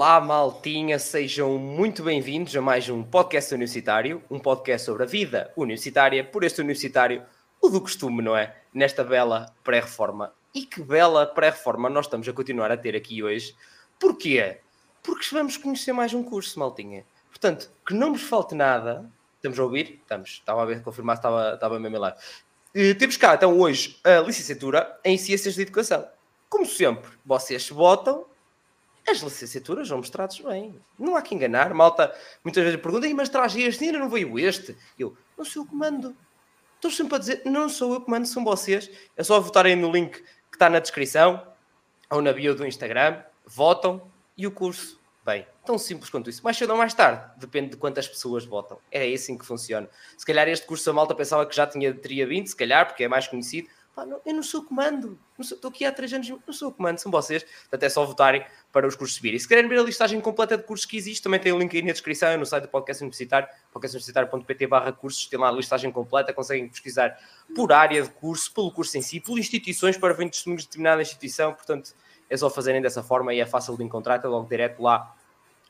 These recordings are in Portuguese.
Olá, maltinha, sejam muito bem-vindos a mais um podcast universitário, um podcast sobre a vida universitária, por este universitário, o do costume, não é? Nesta bela pré-reforma. E que bela pré-reforma nós estamos a continuar a ter aqui hoje. Porquê? Porque vamos conhecer mais um curso, maltinha. Portanto, que não vos falte nada. Estamos a ouvir? Estamos. Estava a ver, confirmar se estava, estava mesmo. Uh, temos cá, então, hoje a licenciatura em Ciências de Educação. Como sempre, vocês votam as licenciaturas vão mostrados bem. Não há que enganar. Malta muitas vezes pergunta, mas traz este, ainda não veio este. Eu, não sou eu que mando. Estou sempre a dizer, não sou eu que mando, são vocês. É só votarem no link que está na descrição ou na bio do Instagram, votam e o curso. Bem, tão simples quanto isso. Mais cedo ou mais tarde, depende de quantas pessoas votam. É assim que funciona. Se calhar este curso a malta pensava que já tinha, teria 20, se calhar, porque é mais conhecido. Pá, não, eu não sou comando, não sou, estou aqui há três anos, não sou comando, são vocês. Portanto, é só votarem para os cursos subirem. Se querem ver a listagem completa de cursos que existe, também tem o link aí na descrição, no site do podcast universitário, podcastuniversitário.pt barra cursos, tem lá a listagem completa, conseguem pesquisar por área de curso, pelo curso em si, por instituições, para ver testemunhos de determinada instituição, portanto, é só fazerem dessa forma e é fácil de encontrar, está logo direto lá,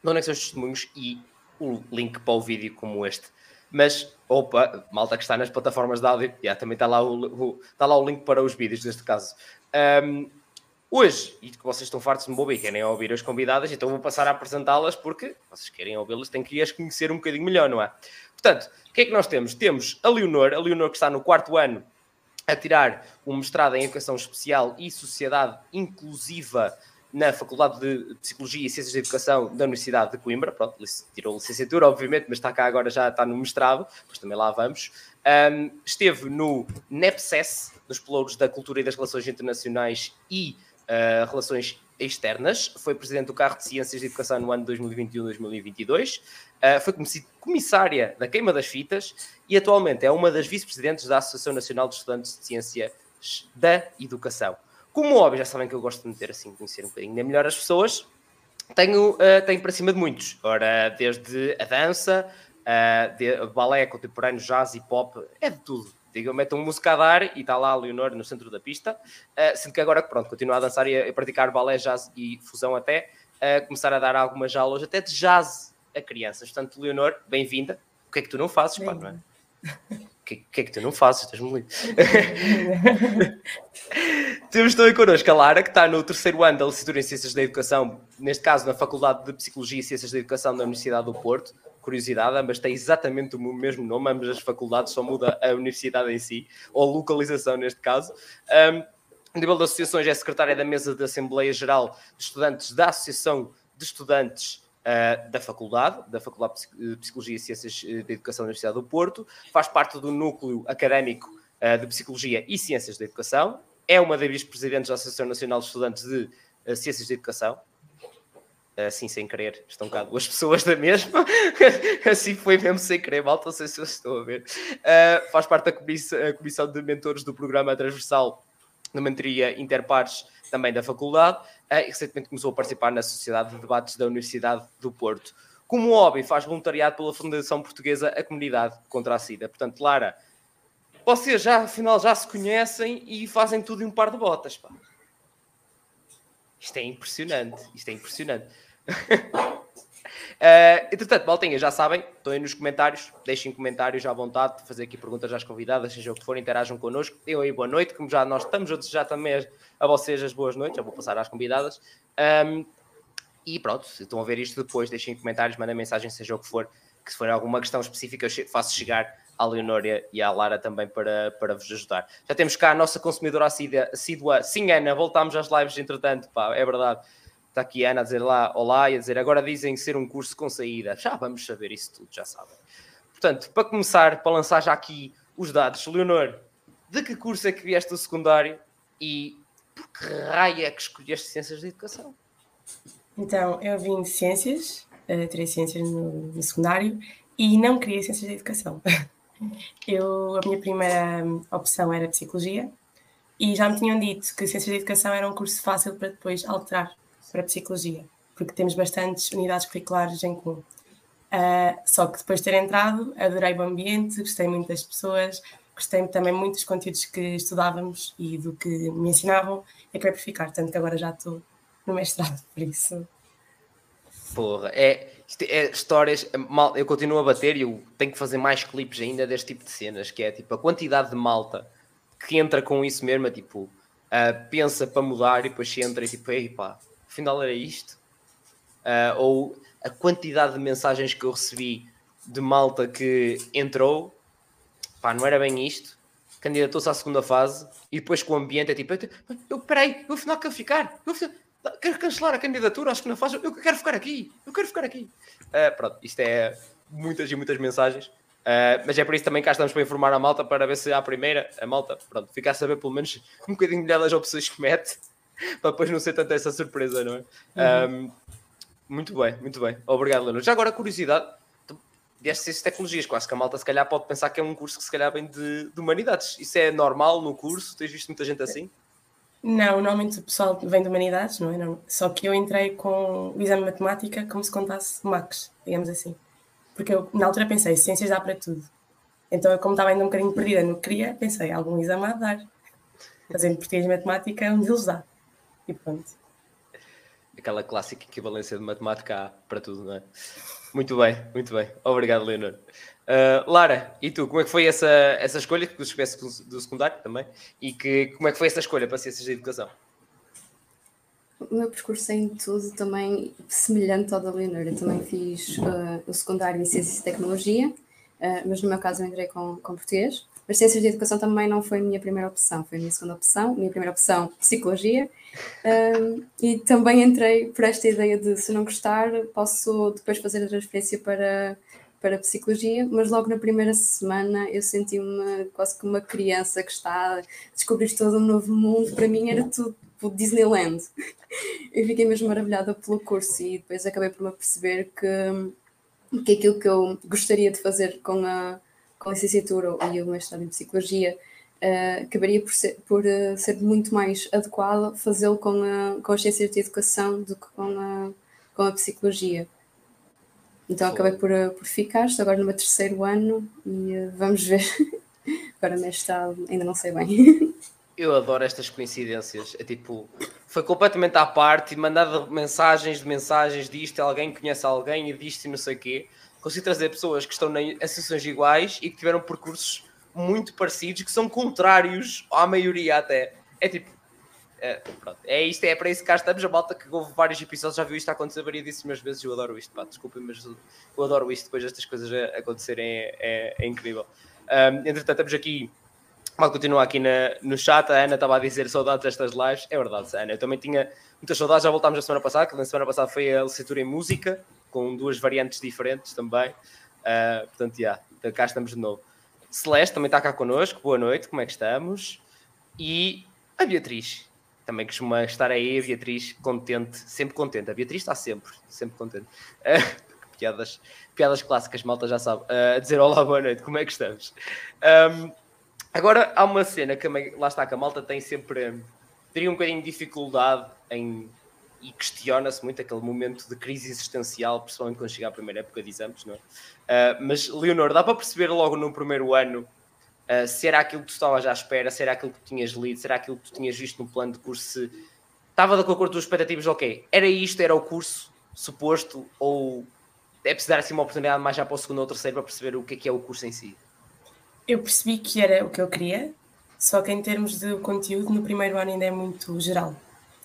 onde é que são os testemunhos e o link para o vídeo como este. Mas, opa, malta que está nas plataformas de áudio, já, também está lá o, o, está lá o link para os vídeos, neste caso. Um, hoje, e que vocês estão fartos de me ouvir e querem ouvir as convidadas, então vou passar a apresentá-las porque vocês querem ouvi-las, têm que as conhecer um bocadinho melhor, não é? Portanto, o que é que nós temos? Temos a Leonor, a Leonor que está no quarto ano a tirar um mestrado em Educação Especial e Sociedade Inclusiva na Faculdade de Psicologia e Ciências da Educação da Universidade de Coimbra. Pronto, tirou licenciatura, obviamente, mas está cá agora, já está no mestrado, depois também lá vamos. Um, esteve no NEPSES, nos Pelouros da Cultura e das Relações Internacionais e uh, Relações Externas. Foi presidente do Carro de Ciências de Educação no ano 2021-2022. Uh, foi comissária da Queima das Fitas e atualmente é uma das vice-presidentes da Associação Nacional de Estudantes de Ciências da Educação. Como óbvio, já sabem que eu gosto de meter assim, conhecer um bocadinho melhor as pessoas. Tenho, uh, tenho para cima de muitos. Ora, desde a dança, uh, de, balé contemporâneo, jazz e pop, é de tudo. Digam, metam música a dar e está lá a Leonor no centro da pista. Uh, sendo que agora, pronto, continuo a dançar e a, a praticar balé, jazz e fusão até, uh, começar a dar algumas aulas até de jazz a crianças. Portanto, Leonor, bem-vinda. O que é que tu não fazes, pá, não é? O que, que, é que tu não fazes? Estás-me lindo. Temos também connosco a Lara, que está no terceiro ano da licenciatura em Ciências da Educação, neste caso na Faculdade de Psicologia e Ciências da Educação da Universidade do Porto. Curiosidade, ambas têm exatamente o mesmo nome, ambas as faculdades, só muda a universidade em si, ou localização neste caso. Um, a nível de associações, é secretária da mesa da Assembleia Geral de Estudantes da Associação de Estudantes uh, da Faculdade, da Faculdade de Psicologia e Ciências eh, da Educação da Universidade do Porto, faz parte do núcleo académico uh, de Psicologia e Ciências da Educação, é uma das vice-presidentes da Associação Nacional de Estudantes de uh, Ciências da Educação. Assim, sem querer, estão cá duas pessoas da mesma. assim foi mesmo sem querer, malta, não sei se vocês estão a ver. Uh, faz parte da comissão, comissão de mentores do programa transversal de mentoria interpares também da faculdade uh, e recentemente começou a participar na Sociedade de Debates da Universidade do Porto. Como hobby, faz voluntariado pela Fundação Portuguesa A Comunidade contra a SIDA. Portanto, Lara, vocês já, afinal, já se conhecem e fazem tudo em um par de botas, pá. Isto é impressionante, isto é impressionante. Uh, entretanto, maltinha, já sabem, estão aí nos comentários, deixem comentários à vontade, fazer aqui perguntas às convidadas, seja o que for, interajam connosco. Eu aí, boa noite, como já nós estamos a desejar também a vocês as boas noites, já vou passar às convidadas. Um, e pronto, se estão a ver isto depois, deixem comentários, mandem mensagem, seja o que for, que se for alguma questão específica, eu faço chegar à Leonória e à Lara também para, para vos ajudar. Já temos cá a nossa consumidora assídua. Sim, Ana, voltámos às lives entretanto, pá, é verdade. Está aqui a Ana a dizer lá olá e a dizer agora dizem ser um curso com saída. Já vamos saber isso tudo, já sabem. Portanto, para começar, para lançar já aqui os dados, Leonor, de que curso é que vieste do secundário e por que raio é que escolheste Ciências da Educação? Então, eu vim de Ciências, uh, tirei Ciências no, no secundário e não queria Ciências da Educação. Eu, a minha primeira opção era Psicologia e já me tinham dito que Ciências da Educação era um curso fácil para depois alterar para Psicologia, porque temos bastantes unidades curriculares em comum. Uh, só que depois de ter entrado, adorei o ambiente, gostei muito das pessoas, gostei também muito dos conteúdos que estudávamos e do que me ensinavam, e acabei por ficar, tanto que agora já estou no mestrado, por isso Porra, é, é histórias. Mal, eu continuo a bater e eu tenho que fazer mais clipes ainda deste tipo de cenas, que é tipo a quantidade de malta que entra com isso mesmo, é tipo, uh, pensa para mudar e depois entra e tipo, ei pá, afinal era isto. Uh, ou a quantidade de mensagens que eu recebi de malta que entrou, pá, não era bem isto, candidatou-se à segunda fase e depois com o ambiente é tipo, eu, peraí, eu afinal quero ficar, eu quero cancelar a candidatura, acho que não faz, eu quero ficar aqui, eu quero ficar aqui. Uh, pronto, isto é muitas e muitas mensagens, uh, mas é por isso também cá estamos para informar a malta para ver se à primeira, a malta, pronto, ficar a saber pelo menos um bocadinho das opções que mete, para depois não ser tanta essa surpresa, não é? Uhum. Um, muito bem, muito bem. Obrigado, Leonor. Já agora, curiosidade, destas ciências tecnologias, quase que a malta se calhar pode pensar que é um curso que se calhar vem de, de humanidades. Isso é normal no curso? Tens visto muita gente assim? Não, normalmente o pessoal vem de humanidades, não é? Não. Só que eu entrei com o exame de matemática como se contasse Max, digamos assim. Porque eu na altura pensei, ciências dá para tudo. Então eu como estava ainda um bocadinho perdida no que queria, pensei, algum exame a dar. Fazendo português e matemática um deles dá. E pronto. Aquela clássica equivalência de matemática há para tudo, não é? Muito bem, muito bem. Obrigado, Leonor. Uh, Lara, e tu, como é que foi essa, essa escolha, que tu estivesse do secundário também, e que, como é que foi essa escolha para Ciências da Educação? O meu percurso é em tudo também semelhante ao da Leonor. Eu também fiz uh, o secundário em Ciências e Tecnologia, uh, mas no meu caso eu entrei com, com português. Mas Ciências de Educação também não foi a minha primeira opção, foi a minha segunda opção. Minha primeira opção, Psicologia. e também entrei por esta ideia de, se não gostar, posso depois fazer a transferência para para psicologia, mas logo na primeira semana eu senti-me quase como uma criança que está a descobrir todo um novo mundo. Para mim era tudo tipo Disneyland. Eu fiquei mesmo maravilhada pelo curso e depois acabei por me perceber que, que aquilo que eu gostaria de fazer com a, com a licenciatura e o mestrado em psicologia uh, acabaria por ser, por uh, ser muito mais adequado fazê-lo com, a, com as ciências de educação do que com a, com a psicologia. Então acabei por, uh, por ficar, estou agora no meu terceiro ano e uh, vamos ver. agora mestrado, ainda não sei bem. Eu adoro estas coincidências. É tipo, foi completamente à parte, mandado mensagens de mensagens disto, alguém conhece alguém e disto e não sei o quê. Consigo trazer pessoas que estão em associações iguais e que tiveram percursos muito parecidos, que são contrários à maioria até. É tipo, é, pronto, é isto, é para isso que cá estamos. A malta que houve vários episódios já viu isto acontecer variedíssimas vezes. Eu adoro isto, pá, desculpem, mas eu adoro isto. Depois destas coisas acontecerem é, é, é incrível. Um, entretanto, estamos aqui. Mal continua aqui na, no chat. A Ana estava a dizer saudades destas lives. É verdade, Ana. Eu também tinha muitas saudades. Já voltámos a semana passada, que na semana passada foi a licenciatura em música, com duas variantes diferentes também. Uh, portanto, já, yeah, então cá estamos de novo. Celeste também está cá connosco. Boa noite, como é que estamos? E a Beatriz, também costuma estar aí a Beatriz contente, sempre contente. A Beatriz está sempre, sempre contente. Uh, piadas, piadas clássicas, malta já sabe. Uh, a dizer olá, boa noite, como é que estamos? Um, agora há uma cena que lá está, que a malta tem sempre, teria um bocadinho de dificuldade em e questiona-se muito aquele momento de crise existencial, principalmente quando chega à primeira época de exames, não é? Uh, mas, Leonor, dá para perceber logo no primeiro ano Uh, se era aquilo que tu estavas à espera, se era aquilo que tu tinhas lido, se era aquilo que tu tinhas visto no plano de curso, se estava de acordo com as tuas expectativas, ok, era isto, era o curso suposto, ou é preciso dar assim uma oportunidade mais já para o segundo ou terceiro para perceber o que é que é o curso em si? Eu percebi que era o que eu queria, só que em termos de conteúdo, no primeiro ano ainda é muito geral.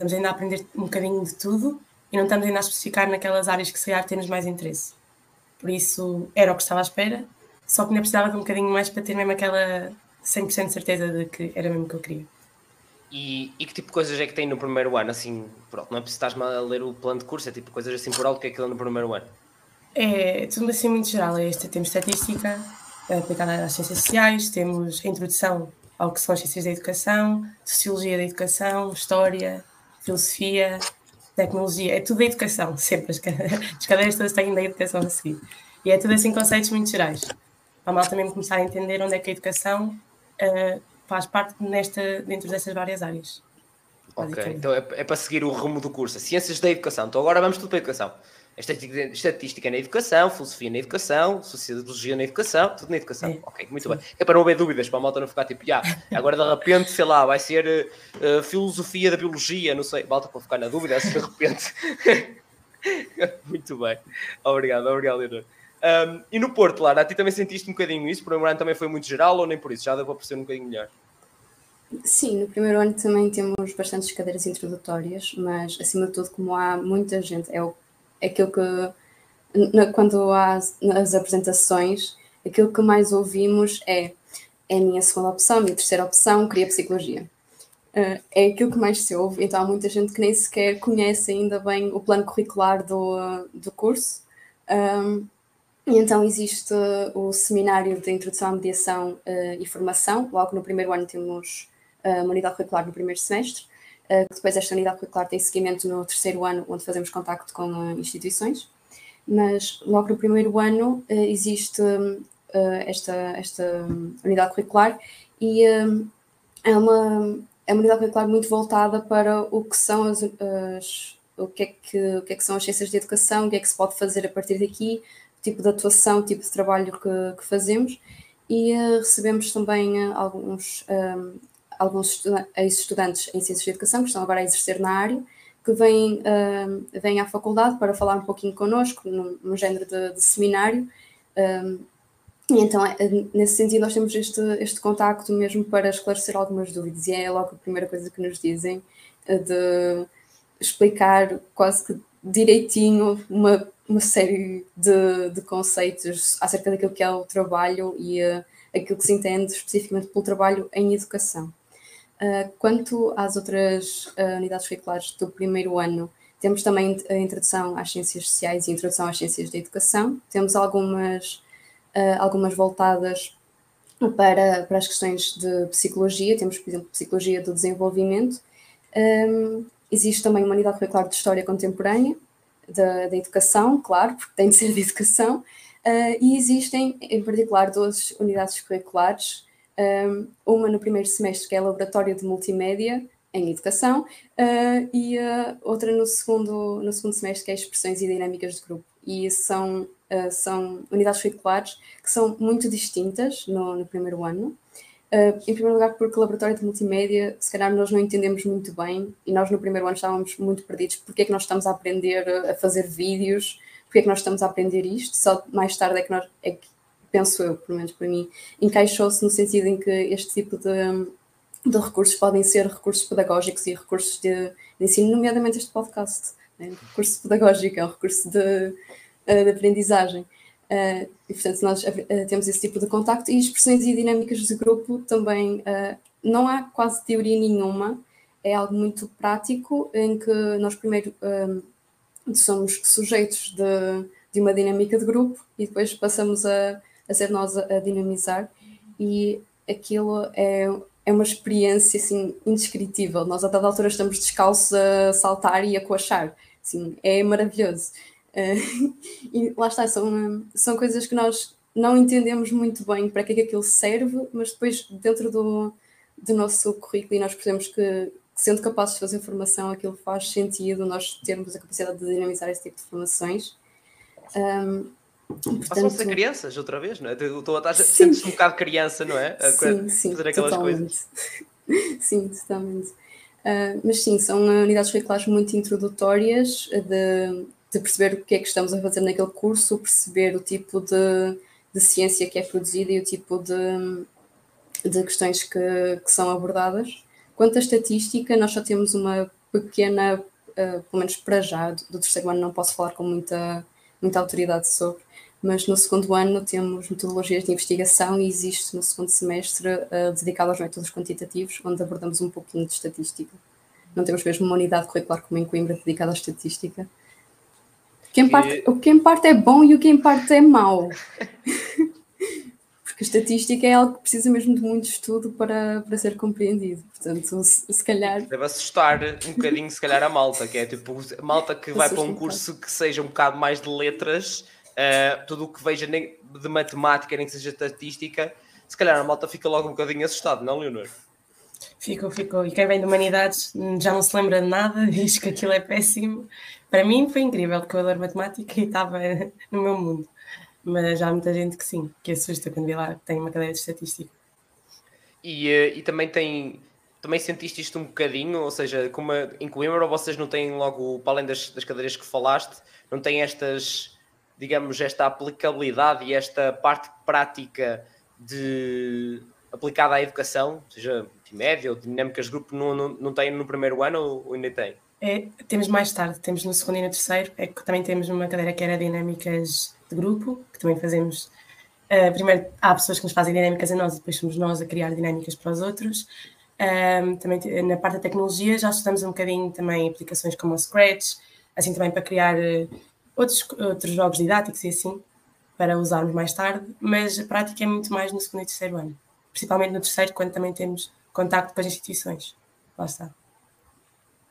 Estamos ainda a aprender um bocadinho de tudo e não estamos ainda a especificar naquelas áreas que se calhar temos mais interesse. Por isso, era o que estava à espera, só que ainda precisava de um bocadinho mais para ter mesmo aquela 100% certeza de que era mesmo o que eu queria. E, e, que tipo de coisas é que tem no primeiro ano? Assim, pronto, não é preciso estar a ler o plano de curso, é tipo coisas assim por alto que é aquilo no primeiro ano? É tudo assim muito geral. É este, temos estatística é aplicada às ciências sociais, temos a introdução ao que são as ciências da educação, sociologia da educação, história, filosofia, tecnologia, é tudo da educação, sempre. As, as cadeiras todas têm da educação a seguir. E é tudo assim conceitos muito gerais para a malta mesmo começar a entender onde é que a educação uh, faz parte nesta, dentro destas várias áreas. Ok, então é, é, para seguir o rumo do curso. Ciências da Educação. Então agora vamos tudo para a educação. Estatística na educação, filosofia na educação, sociologia na educação, tudo na educação. É. Ok, muito Sim. bem. É para não haver dúvidas, para a malta não ficar tipo, ah, agora de repente, sei lá, vai ser uh, filosofia da biologia, não sei. Malta para ficar na dúvida, se de repente. Muito bem. Obrigado, obrigado, Leonor. Um, e no Porto, Lara, a ti também sentiste um bocadinho isso? O primeiro ano também foi muito geral ou nem por isso? Já deu para perceber um bocadinho melhor. Sim, no primeiro ano também temos bastantes cadeiras introdutórias, mas acima de tudo, como há muita gente, é, o, aquilo que, quando há as apresentações, aquilo que mais ouvimos é é a minha segunda opção, a minha terceira opção, queria psicologia. Uh, é aquilo que mais se ouve, então há muita gente que nem sequer conhece ainda bem o plano curricular do, do curso. Um, e então existe o seminário de introdução à mediação uh, e formação. Logo no primeiro ano temos uh, uma unidade curricular no primeiro semestre, uh, depois esta unidade curricular tem seguimento no terceiro ano, onde fazemos contacto com instituições. Mas logo no primeiro ano existe esta, esta unidade curricular e é uma, é uma unidade curricular muito voltada para o que são as, as o que, é que, o que é que são as ciências de educação, o que é que se pode fazer a partir daqui, tipo de atuação, tipo de trabalho que, que fazemos e uh, recebemos também uh, alguns, um, alguns ex-estudantes em Ciências de Educação que estão agora a exercer na área, que vêm, uh, vêm à faculdade para falar um pouquinho connosco, num, num género de, de seminário. Um, e então, é, nesse sentido, nós temos este, este contacto mesmo para esclarecer algumas dúvidas, e é logo a primeira coisa que nos dizem, de explicar quase que direitinho uma uma série de, de conceitos acerca daquilo que é o trabalho e uh, aquilo que se entende especificamente pelo trabalho em educação. Uh, quanto às outras uh, unidades curriculares do primeiro ano, temos também a introdução às ciências sociais e a introdução às ciências da educação. Temos algumas, algumas voltadas para, para as questões de psicologia, temos, por exemplo, psicologia do desenvolvimento. Um, existe também uma unidade curricular de história contemporânea, da, da educação, claro, porque tem de ser de educação, uh, e existem, em particular, duas unidades curriculares, uma no primeiro semestre, que é Laboratório de Multimédia em Educação, uh, e outra no segundo, no segundo semestre, que é Expressões e Dinâmicas de Grupo. E são, uh, são unidades curriculares que são muito distintas no, no primeiro ano, Uh, em primeiro lugar, porque laboratório de multimédia, se calhar nós não entendemos muito bem e nós no primeiro ano estávamos muito perdidos. Porque é que nós estamos a aprender a fazer vídeos? Porque é que nós estamos a aprender isto? Só mais tarde é que nós, é que, penso eu, pelo menos para mim, encaixou-se no sentido em que este tipo de, de recursos podem ser recursos pedagógicos e recursos de, de ensino, nomeadamente este podcast. É um recurso pedagógico, é um recurso de, eh, de aprendizagem. Uh, e portanto nós uh, temos esse tipo de contacto e expressões e dinâmicas de grupo também uh, não há quase teoria nenhuma, é algo muito prático em que nós primeiro somos sujeitos de, de, uma dinâmica de grupo e depois passamos a, a ser nós a, a dinamizar e aquilo é, é uma experiência assim indescritível. Nós a dada altura estamos descalços a saltar e a coachar. Assim, é maravilhoso. Uh, e lá está, são, são coisas que nós não entendemos muito bem para que é que aquilo serve, mas depois dentro do, do nosso currículo e nós percebemos que, sendo capazes de fazer formação, aquilo faz sentido nós termos a capacidade de dinamizar esse tipo de formações. Um, portanto... Passam-se a crianças outra vez, não é? Estou a sentes um bocado criança, não é? A sim, sim, fazer aquelas totalmente. coisas. sim, totalmente. Uh, mas sim, são unidades curriculares muito introdutórias de de perceber o que é que estamos a fazer naquele curso, perceber o tipo de, de ciência que é produzida e o tipo de, de questões que, que são abordadas. Quanto à estatística, nós só temos uma pequena, uh, pelo menos para já, do terceiro ano não posso falar com muita, muita autoridade sobre, mas no segundo ano temos metodologias de investigação e existe no segundo semestre uh, dedicado aos métodos quantitativos, onde abordamos um pouquinho de estatística. Não temos mesmo uma unidade curricular como em Coimbra dedicada à estatística, quem parte, o que em parte é bom e o que em parte é mau. Porque a estatística é algo que precisa mesmo de muito estudo para, para ser compreendido. Portanto, se, se calhar. Deve assustar um bocadinho, se calhar, a malta, que é tipo a malta que vai para um curso que seja um bocado mais de letras, uh, tudo o que veja nem de matemática, nem que seja estatística, se calhar a malta fica logo um bocadinho assustado, não, Leonor? Ficou, ficou. E quem vem de humanidades já não se lembra de nada, diz que aquilo é péssimo. Para mim foi incrível, porque eu adoro matemática e estava no meu mundo. Mas já há muita gente que sim, que assusta quando vê lá que tem uma cadeira de estatística. E, eh, e também tem também sentiste isto um bocadinho, ou seja, como em Coimbra vocês não têm logo, para além das, das cadeiras que falaste, não têm estas, digamos, esta aplicabilidade e esta parte prática de aplicada à educação, seja média ou dinâmicas de grupo, não, não, não tem no primeiro ano ou ainda tem? É, temos mais tarde, temos no segundo e no terceiro, é que também temos uma cadeira que era dinâmicas de grupo, que também fazemos. Uh, primeiro há pessoas que nos fazem dinâmicas a nós e depois somos nós a criar dinâmicas para os outros. Um, também na parte da tecnologia já estudamos um bocadinho também aplicações como o Scratch, assim também para criar uh, outros, outros jogos didáticos e assim, para usarmos mais tarde, mas a prática é muito mais no segundo e terceiro ano, principalmente no terceiro, quando também temos contacto com as instituições. Lá está.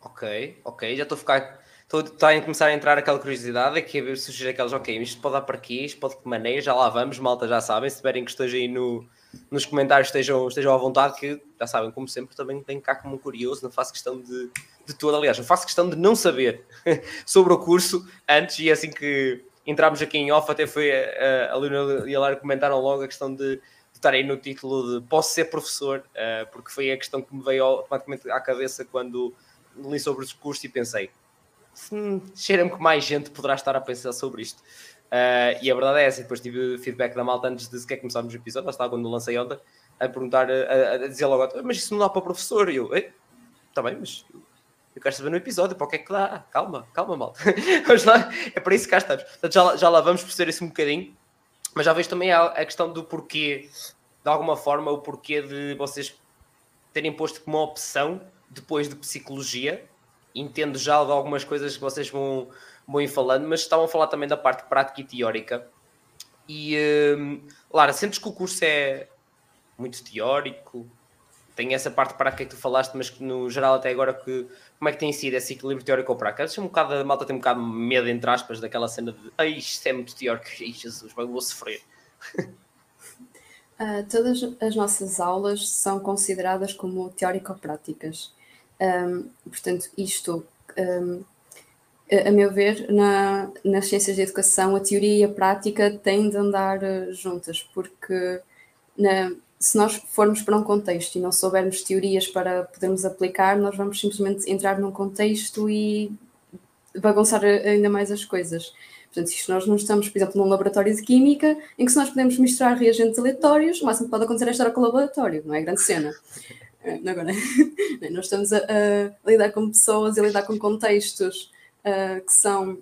Ok, ok, já estou a ficar. Estou a começar a entrar aquela curiosidade a ver surgir aquelas, ok, isto pode dar para aqui, isto pode de que maneira, já lá vamos, malta já sabem, se tiverem que esteja aí no, nos comentários estejam, estejam à vontade, que já sabem, como sempre, também tenho cá como curioso, não faço questão de, de todo, aliás, não faço questão de não saber sobre o curso antes, e assim que entramos aqui em off, até foi a, a Luna e a Lara comentaram logo a questão de, de estar aí no título de posso ser professor, uh, porque foi a questão que me veio automaticamente à cabeça quando li sobre o curso e pensei, hum, cheira-me que mais gente poderá estar a pensar sobre isto. Uh, e a verdade é essa, depois tive feedback da malta antes de sequer começarmos o episódio, lá estava quando lancei ontem, a perguntar, a, a dizer logo, mas isso não dá para professor, e eu, está bem, mas eu quero saber no episódio, para o que é que dá? Calma, calma, malta. Vamos lá, é para isso que cá estamos. Portanto, já, já lá vamos perceber isso um bocadinho, mas já vejo também a, a questão do porquê, de alguma forma, o porquê de vocês terem posto como opção, depois de psicologia, entendo já de algumas coisas que vocês vão vão ir falando, mas estavam a falar também da parte prática e teórica. E, hum, Lara, sentes que o curso é muito teórico? Tem essa parte prática que tu falaste, mas no geral até agora que, como é que tem sido esse equilíbrio teórico prático? Acho um bocado, a malta tem um bocado medo, entre aspas, daquela cena de Ai, isto é muito teórico, Ai, Jesus, vou sofrer. Uh, todas as nossas aulas são consideradas como teórico-práticas. Um, portanto, isto um, a meu ver, na, nas ciências de educação, a teoria e a prática têm de andar eh, juntas, porque na, se nós formos para um contexto e não soubermos teorias para podermos aplicar, nós vamos simplesmente entrar num contexto e bagunçar ainda mais as coisas. Portanto, se nós não estamos, por exemplo, num laboratório de química, em que se nós podemos misturar reagentes aleatórios, o máximo que pode acontecer é estar com o laboratório, não é grande cena. Eh, agora, nós estamos a, a lidar com pessoas e a lidar com contextos uh, que são,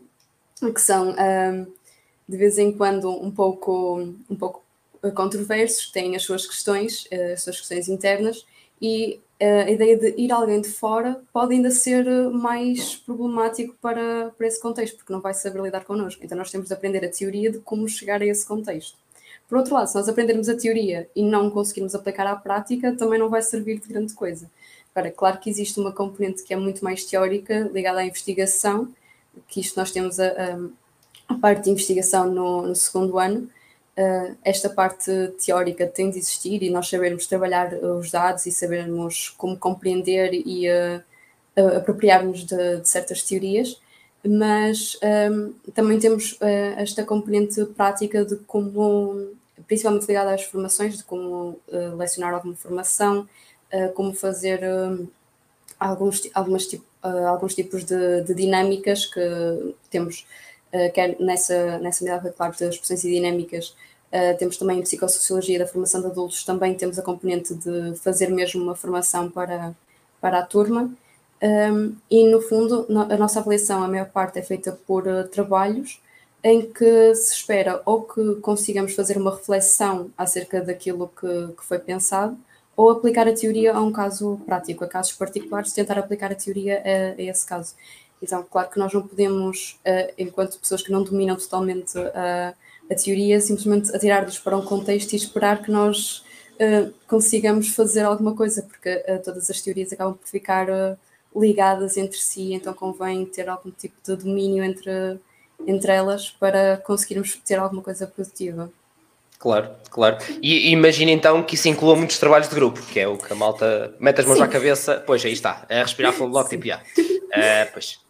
que são uh, de vez em quando um pouco, um pouco controversos, têm as suas questões, uh, as suas questões internas, e a ideia de ir alguém de fora pode ainda ser mais problemático para, para esse contexto, porque não vai saber lidar connosco. Então nós temos de aprender a teoria de como chegar a esse contexto. Por outro lado, se nós aprendermos a teoria e não conseguirmos aplicar à prática, também não vai servir de grande coisa. Agora, claro que existe uma componente que é muito mais teórica, ligada à investigação, que isto nós temos a, a parte de investigação no, no segundo ano. Uh, esta parte teórica tem de existir e nós sabermos trabalhar os dados e sabermos como compreender e uh, uh, apropriarmos de, de, certas teorias, mas um, também temos esta componente prática de como, principalmente ligada às formações, de como lecionar alguma formação, uh, como fazer uh, alguns, algumas, uh, alguns tipos de, de, dinâmicas que temos, quer nessa, nessa unidade curricular de expressões e dinâmicas, temos também em psicossociologia da formação de adultos, também temos a componente de fazer mesmo uma formação para, para a turma. Um, e no fundo, a nossa avaliação, a maior parte é feita por trabalhos em que se espera ou que consigamos fazer uma reflexão acerca daquilo que, que foi pensado, ou aplicar a teoria a um caso prático, a casos particulares, tentar aplicar a teoria a, a esse caso. Então, claro que nós não podemos, uh, enquanto pessoas que não dominam totalmente uh, a teoria, simplesmente atirar-nos para um contexto e esperar que nós uh, consigamos fazer alguma coisa, porque todas as teorias acabam por ficar ligadas entre si, então convém ter algum tipo de domínio entre, entre elas para conseguirmos ter alguma coisa produtiva. Claro, claro. E imagina então que isso inclua muitos trabalhos de grupo, que é o que a malta mete as mãos Sim. à cabeça, pois aí está, a respirar fundo logo, tipo, já. Uh, pois.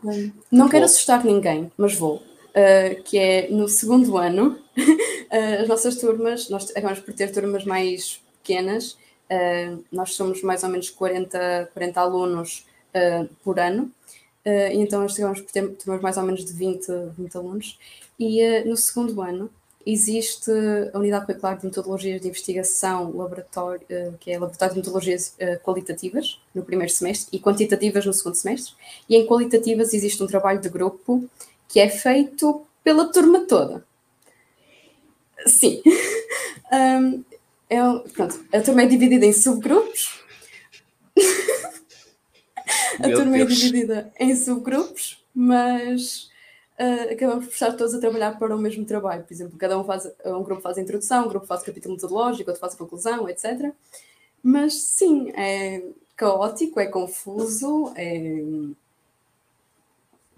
Não quero assustar ninguém, mas vou. Uh, que é no segundo ano, uh, as nossas turmas, nós acabamos por ter turmas mais pequenas Uh, nós somos mais ou menos 40, 40 alunos por ano, então nós chegamos por ter, temos mais ou menos de 20, 20 alunos. E no segundo ano existe a unidade curricular de metodologias de investigação, laboratório, que é laboratório de metodologias qualitativas no primeiro semestre e quantitativas no segundo semestre. E em qualitativas existe um trabalho de grupo que é feito pela turma toda. Sim. um, é, pronto, a turma é dividida em subgrupos. a Meu turma é Deus. é dividida em subgrupos, mas uh, acabamos por estar todos a trabalhar para o mesmo trabalho. Por exemplo, cada um faz, um grupo faz a introdução, um grupo faz o capítulo metodológico, outro faz a conclusão, etc. Mas sim, é caótico, é confuso, é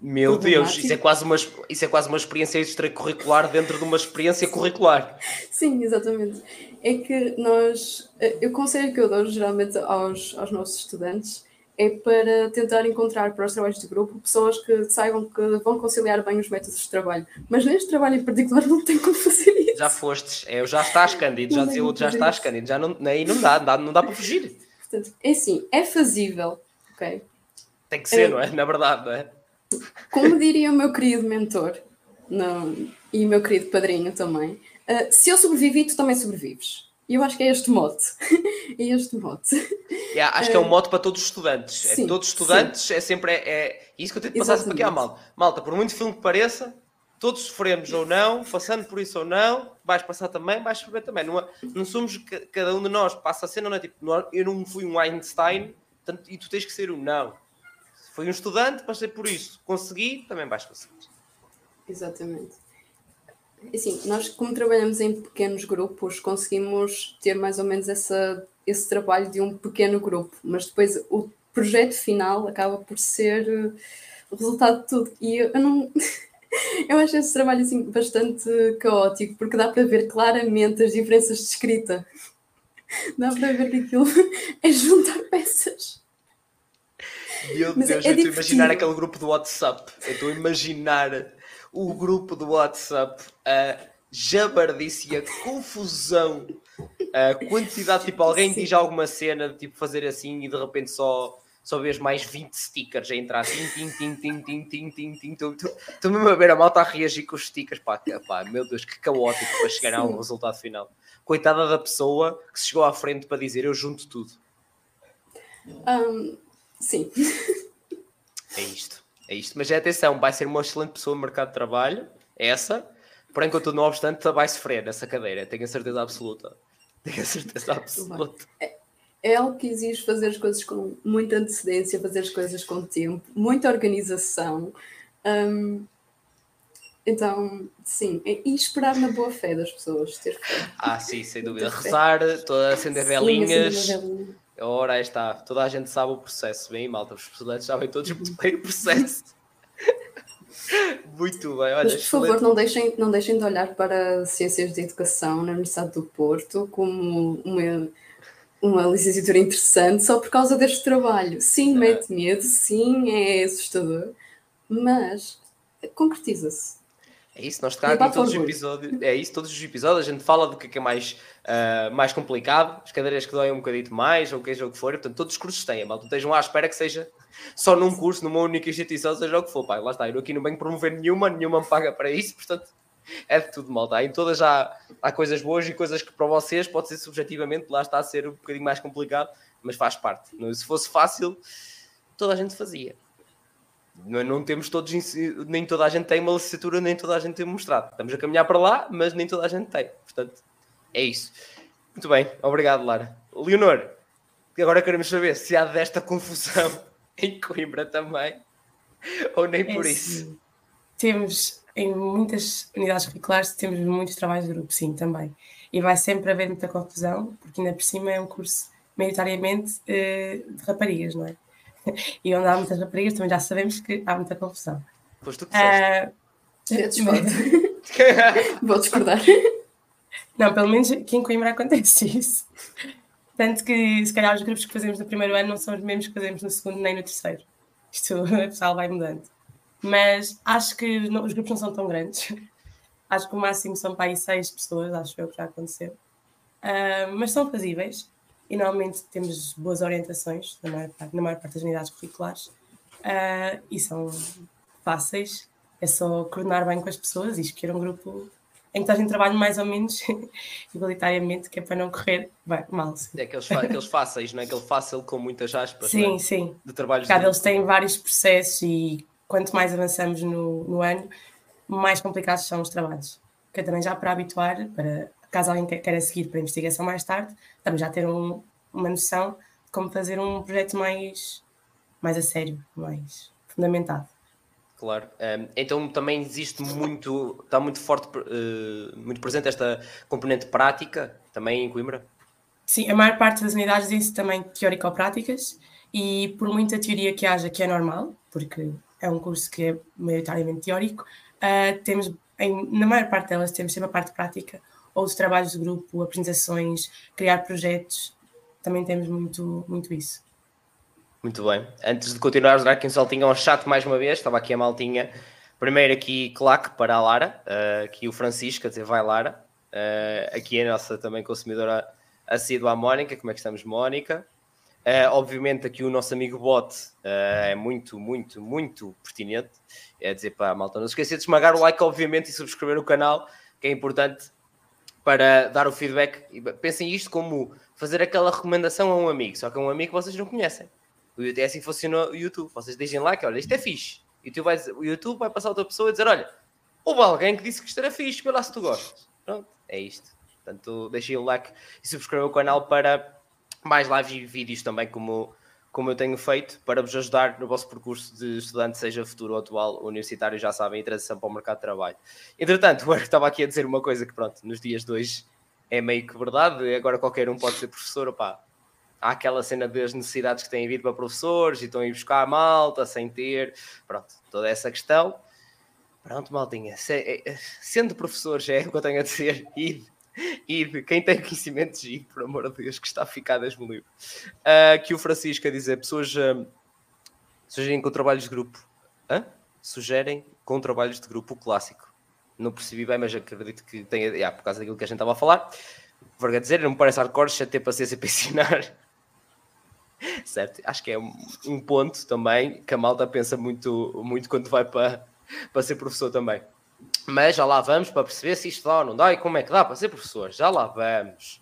meu Deus, isso é, quase uma, isso é quase uma experiência extracurricular dentro de uma experiência curricular. Sim, exatamente. É que nós, o conselho que eu dou geralmente aos, aos nossos estudantes é para tentar encontrar para os trabalhos de grupo pessoas que saibam que vão conciliar bem os métodos de trabalho. Mas neste trabalho em particular não tem como fazer isso. Já fostes, é, já estás cândido, já dizia outro, já estás cândido, já não, aí não dá, não dá, não dá para fugir. Portanto, é assim, é fazível, ok? Tem que ser, é, não é? Na verdade, não é? Como diria o meu querido mentor não, e o meu querido padrinho também, uh, se eu sobrevivi, tu também sobrevives. E eu acho que é este mote. é este mote. Yeah, acho que é um mote para todos os estudantes. É sim, é, todos os estudantes sim. é sempre é, é, isso que eu tenho de passar sempre aqui à malta. Malta, por muito filme que pareça, todos sofremos ou não, passando por isso ou não, vais passar também, vais sofrer também. Não, não somos, cada um de nós passa a cena, não é tipo, eu não fui um Einstein tanto, e tu tens que ser um não. Foi um estudante, passei por isso. Consegui, também vais conseguir. Exatamente. Assim, nós, como trabalhamos em pequenos grupos, conseguimos ter mais ou menos essa, esse trabalho de um pequeno grupo, mas depois o projeto final acaba por ser eh, o resultado de tudo. E eu, eu não. eu acho esse trabalho assim, bastante caótico, porque dá para ver claramente as diferenças de escrita. Dá para ver que aquilo é juntar peças. Meu Mas Deus, é eu estou a imaginar aquele grupo do WhatsApp. Eu estou a imaginar o grupo do WhatsApp, a jabardice, a confusão, a quantidade, tipo, alguém Sim. diz alguma cena, tipo, fazer assim e de repente só só vês mais 20 stickers a entrar assim, tim, tim, tim, tim, tim, tim, tim, estou mesmo a ver a malta a reagir com os stickers, pá, pá meu Deus, que caótico para chegar ao resultado final. Coitada da pessoa que se chegou à frente para dizer eu junto tudo. Um, sim. É isto. É isto. Mas é atenção, vai ser uma excelente pessoa no mercado de trabalho, essa, porém, contudo, não obstante, vai sofrer nessa cadeira, tenho a certeza absoluta. Tenho a certeza absoluta. É, é algo que exige fazer as coisas com muita antecedência, fazer as coisas com tempo, muita organização. Um, então, sim, e esperar na boa fé das pessoas. Ter fé. Ah, sim, sem dúvida. Rezar, toda, acender velinhas. Acender Ora, aí está. Toda a gente sabe o processo. Bem, malta, os estudantes sabem todos muito bem o processo. muito bem. Olha, Mas, por favor, não deixem, não deixem de olhar para Ciências de Educação na Universidade do Porto como uma, uma licenciatura interessante só por causa deste trabalho. Sim, mete medo, sim, é assustador, mas concretiza-se. É isso, nós cá aqui todos os episódios. É isso, todos os episódios a gente fala do que é, é mais, uh, mais complicado, as cadeiras que doem um bocadinho mais, ou o que seja o que for. Portanto, todos os cursos têm, mal. Tu estejam à espera que seja só num curso, numa única instituição, seja o que for. Pai, lá está, eu aqui não venho promover nenhuma, nenhuma me paga para isso, portanto, é de tudo, malta. Em todas já há coisas boas e coisas que para vocês pode ser subjetivamente, lá está a ser um bocadinho mais complicado, mas faz parte. Se fosse fácil, toda a gente fazia. Não, não temos todos, nem toda a gente tem uma licenciatura, nem toda a gente tem um mostrado. Estamos a caminhar para lá, mas nem toda a gente tem. Portanto, é isso. Muito bem, obrigado, Lara. Leonor, agora queremos saber se há desta confusão em Coimbra também, ou nem por é, isso. Temos em muitas unidades curriculares, temos muitos trabalhos de grupo, sim, também. E vai sempre haver muita confusão, porque ainda por cima é um curso maioritariamente eh, de raparigas, não é? E onde há muitas raparigas também já sabemos que há muita confusão. Pois tu que uh, Vou discordar. Não, pelo menos aqui em Coimbra acontece isso. Tanto que se calhar os grupos que fazemos no primeiro ano não são os mesmos que fazemos no segundo nem no terceiro. Isto a pessoal vai mudando. Mas acho que os grupos não são tão grandes. Acho que o máximo são para aí seis pessoas, acho eu que já aconteceu. Uh, mas são fazíveis. E normalmente temos boas orientações na maior parte, na maior parte das unidades curriculares uh, e são fáceis. É só coordenar bem com as pessoas e escolher um grupo em que a gente trabalha mais ou menos igualitariamente, que é para não correr bem, mal. Sim. É aqueles, aqueles fáceis, não é? Aquele fácil com muitas aspas. Sim, é? sim. De trabalhos. Cada eles têm vários processos e quanto mais avançamos no, no ano, mais complicados são os trabalhos. Que é também já para habituar, para caso alguém queira seguir para a investigação mais tarde, estamos já a ter um, uma noção de como fazer um projeto mais, mais a sério, mais fundamentado. Claro. Então também existe muito, está muito forte, uh, muito presente esta componente prática também em Coimbra? Sim, a maior parte das unidades diz também teórico-práticas e por muita teoria que haja, que é normal, porque é um curso que é maioritariamente teórico, uh, temos, em, na maior parte delas, temos sempre a parte prática, ou os trabalhos de grupo, apresentações, criar projetos, também temos muito, muito isso. Muito bem. Antes de continuar, dar aqui um saltinho ao chat mais uma vez, estava aqui a maltinha. Primeiro aqui, claque para a Lara, uh, aqui o Francisco, a dizer vai Lara. Uh, aqui a nossa também consumidora assídua, a Mónica. Como é que estamos, Mónica? Uh, obviamente aqui o nosso amigo Bot é muito, muito, muito pertinente. É dizer para a malta, não se esqueça de esmagar o like, obviamente, e subscrever o canal, que é importante para dar o feedback. Pensem isto como fazer aquela recomendação a um amigo, só que é um amigo que vocês não conhecem. É assim que funciona o YouTube. Vocês deixem lá que, olha, isto é fixe. O YouTube vai, o YouTube vai passar a outra pessoa e dizer, olha, houve alguém que disse que isto era fixe, vê lá se tu gostas. Pronto, é isto. Portanto, deixem o like e subscrevam o canal para mais lives e vídeos também, como, como eu tenho feito, para vos ajudar no vosso percurso de estudante, seja futuro ou atual, universitário, já sabem, em transição para o mercado de trabalho. Entretanto, o Eric estava aqui a dizer uma coisa que, pronto, nos dias de hoje é meio que verdade, agora qualquer um pode ser professor, opá, há aquela cena das necessidades que têm vindo para professores e estão a ir buscar a malta sem ter, pronto, toda essa questão. Pronto, maltinha, é, é, sendo professores é o que eu tenho a dizer, e quem tem conhecimentos, e por amor de Deus, que está a ficar no livro. Uh, que o Francisco a dizer, pessoas uh, sugerem com trabalhos de grupo. Hã? Sugerem com trabalhos de grupo o clássico. Não percebi bem, mas acredito que tenha, yeah, por causa daquilo que a gente estava a falar. Vou dizer, não me parece hardcore, já ter paciência para ensinar certo? Acho que é um ponto também que a malta pensa muito, muito quando vai para, para ser professor também. Mas já lá vamos para perceber se isto dá ou não dá e como é que dá para ser professor. Já lá vamos.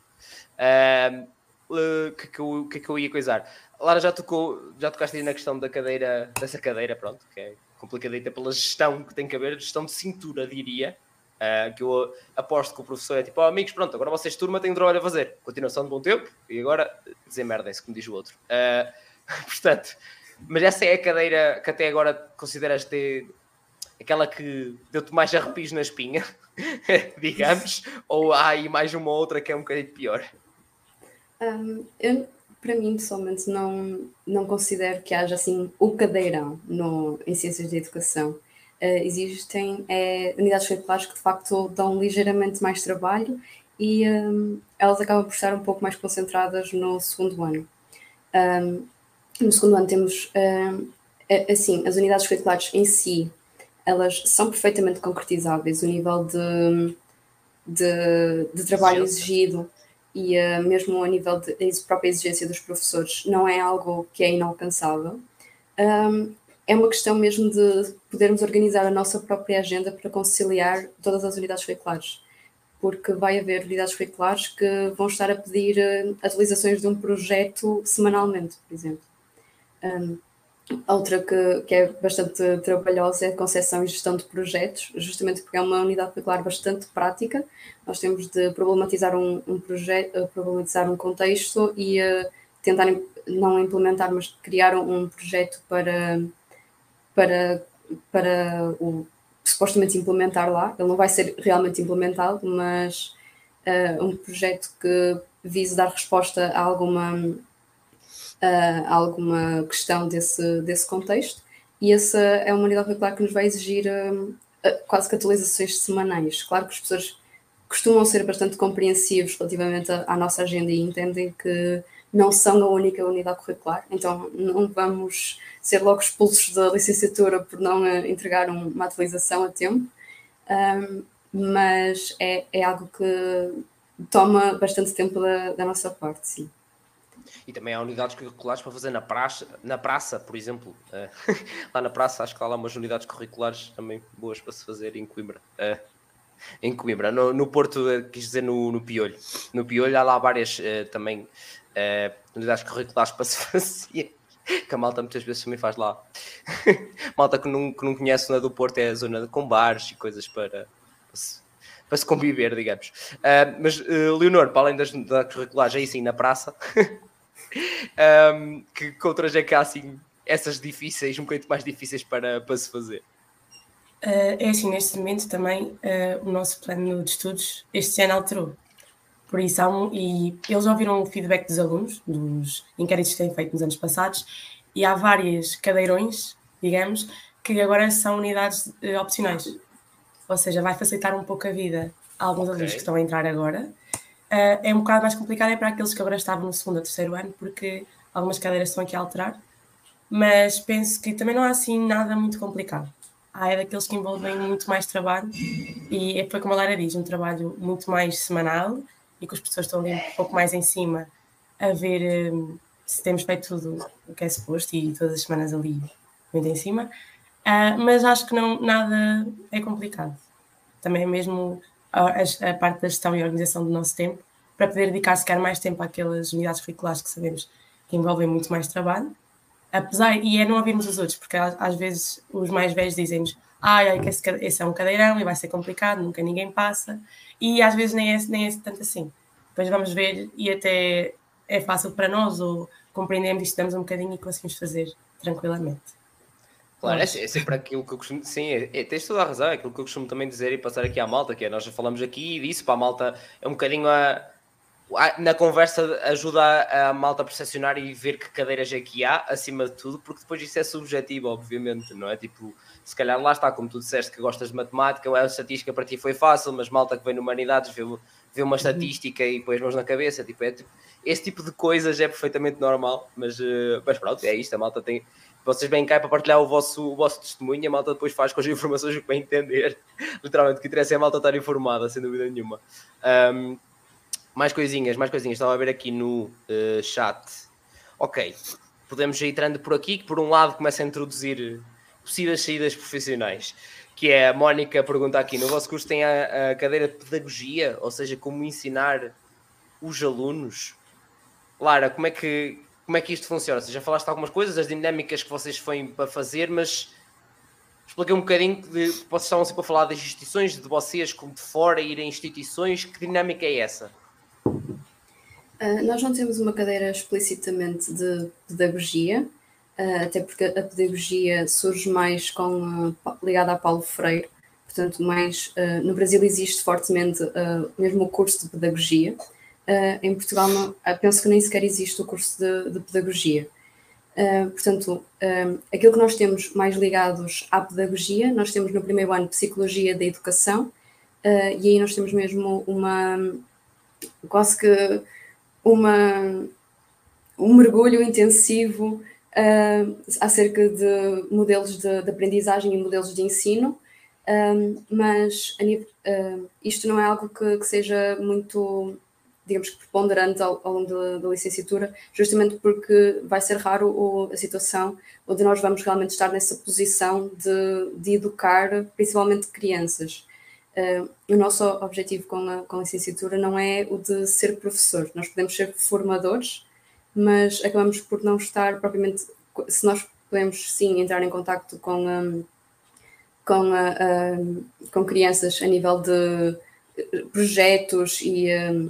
O uh, que, que, eu, que, que eu ia coisar? Lara já tocou, já tocaste aí na questão da cadeira, dessa cadeira, pronto, que é complicadita pela gestão que tem que haver, gestão de cintura, diria. Uh, que eu aposto que o professor é tipo, oh, amigos, pronto, agora vocês turma têm um trabalho a fazer, continuação de bom tempo, e agora desemmerdem-se, como diz o outro. Uh, portanto, mas essa é a cadeira que até agora consideras ter aquela que deu-te mais arrepios na espinha, digamos, ou há aí mais uma outra que é um bocadinho pior? Um, eu, para mim, pessoalmente, não, não considero que haja assim o cadeirão no, em ciências de educação uh, existem é, unidades curriculares que de facto dão ligeiramente mais trabalho e um, elas acabam por estar um pouco mais concentradas no segundo ano. Um, no segundo ano temos, um, assim, as unidades curriculares em si, elas são perfeitamente concretizáveis, o nível de, de, de trabalho exigido e uh, mesmo a nível de própria exigência dos professores não é algo que é inalcançável. Um, é uma questão mesmo de podermos organizar a nossa própria agenda para conciliar todas as unidades curriculares, porque vai haver unidades curriculares que vão estar a pedir uh, atualizações de um projeto semanalmente, por exemplo. Um, outra que, que é bastante trabalhosa é a concepção e gestão de projetos, justamente porque é uma unidade curricular bastante prática. Nós temos de problematizar um, um projeto, uh, problematizar um contexto e uh, tentar não implementar, mas criar um, um projeto para para, para o supostamente implementar lá. Ele não vai ser realmente implementado, mas uh, um projeto que vise dar resposta a alguma, uh, alguma questão desse, desse contexto. E essa é uma unidade curricular que nos vai exigir uh, quase que atualizações semanais. Claro que os professores costumam ser bastante compreensivos relativamente à, nossa agenda e entendem que não são a única unidade curricular, então não vamos ser logo expulsos da licenciatura por não entregar uma atualização a tempo, um, mas é, é algo que toma bastante tempo da, da nossa parte, sim. E também há unidades curriculares para fazer na praça, na praça por exemplo. Uh, lá na praça, acho que há lá umas unidades curriculares também boas para se fazer em Coimbra. Uh, em Coimbra, no, no Porto, uh, quis dizer no, no Piolho. No Piolho há lá várias também unidades curriculares para se fazer. Que a malta muitas vezes também faz lá. malta que não, que não conhece a zona do Porto é a zona com bares e coisas para, para se, para se conviver, digamos. mas, Leonor, para além das unidades curriculares, aí sim na praça. Um, que, outras é que há assim essas difíceis, um bocadinho mais difíceis para, para se fazer? Uh, é assim, neste momento também uh, o nosso plano de estudos este ano alterou. Por isso, há um, e eles ouviram o feedback dos alunos, dos inquéritos que têm feito nos anos passados, e há várias cadeirões, digamos, que agora são unidades uh, opcionais. Ou seja, vai facilitar um pouco a vida a alguns okay. alunos que estão a entrar agora, é um bocado mais complicado é para aqueles que agora estavam no segundo ou terceiro ano, porque algumas cadeiras estão aqui a alterar, mas penso que também não há assim nada muito complicado. Há é daqueles que envolvem muito mais trabalho e é, foi como a Lara diz, um trabalho muito mais semanal e que os professores estão ali um pouco mais em cima a ver um, se temos feito tudo o que é suposto e todas as semanas ali muito em cima. Uh, mas acho que não, nada é complicado. Também é mesmo a, a, parte da gestão e organização do nosso tempo, para poder dedicar se calhar mais tempo àquelas unidades curriculares que sabemos que envolvem muito mais trabalho. Apesar, e é não ouvirmos os outros, porque às vezes os mais velhos dizem-nos ah, é que esse, esse, é um cadeirão e vai ser complicado, nunca ninguém passa, e às vezes nem é, nem é tanto assim. Depois vamos ver e até é fácil para nós, ou compreendemos e estudamos um bocadinho e conseguimos fazer tranquilamente. Claro, é, é, sempre aquilo que eu costumo. Sim, é, é, tens toda a razão, é aquilo que eu costumo também dizer e passar aqui à malta, que é nós já falamos aqui e disse para a malta, é um bocadinho a, a, na conversa ajuda a, a, malta a percepcionar e ver que cadeiras é que há, acima de tudo, porque depois isso é subjetivo, obviamente, não é? Tipo, se calhar lá está, como tu disseste que gostas de matemática, a estatística para ti foi fácil, mas malta que vem no Humanidades vê, vê uma uhum. estatística e põe as mãos na cabeça, tipo, é tipo, esse tipo de coisas é perfeitamente normal, mas, uh, mas pronto, é isto, a malta tem vocês vêm cá para partilhar o vosso, o vosso testemunho a malta depois faz com as informações o que vai entender. Literalmente, o que interessa é a malta estar informada, sem dúvida nenhuma. Um, mais coisinhas, mais coisinhas. Estava a ver aqui no uh, chat. Ok, podemos ir entrando por aqui, que por um lado começa a introduzir possíveis saídas profissionais. Que é a Mónica pergunta aqui: no vosso curso tem a, a cadeira de pedagogia, ou seja, como ensinar os alunos? Lara, como é que como é que isto funciona? Já falaste algumas coisas, as dinâmicas que vocês foram para fazer, mas expliquei um bocadinho de vocês estavam sempre a falar das instituições, de vocês como de fora irem instituições, que dinâmica é essa? Uh, nós não temos uma cadeira explicitamente de pedagogia, uh, até porque a pedagogia surge mais com, uh, ligada a Paulo Freire, portanto, mais no Brasil existe fortemente mesmo o curso de pedagogia, Uh, em Portugal, não, uh, penso que nem sequer existe o curso de, de pedagogia. Uh, portanto, aquilo que nós temos mais ligados à pedagogia, nós temos no primeiro ano Psicologia da Educação, e aí nós temos mesmo uma, quase que uma, um mergulho intensivo acerca de modelos de, de, aprendizagem e modelos de ensino, mas isto não é algo que, que seja muito digamos que preponderante ao, ao longo da, licenciatura, justamente porque vai ser raro o, a situação onde nós vamos realmente estar nessa posição de, de educar principalmente crianças. Uh, o nosso objetivo com a, com a licenciatura não é o de ser professor, nós podemos ser formadores, mas acabamos por não estar propriamente, se nós podemos sim entrar em contato com, um, com, a, com crianças a nível de projetos e, um,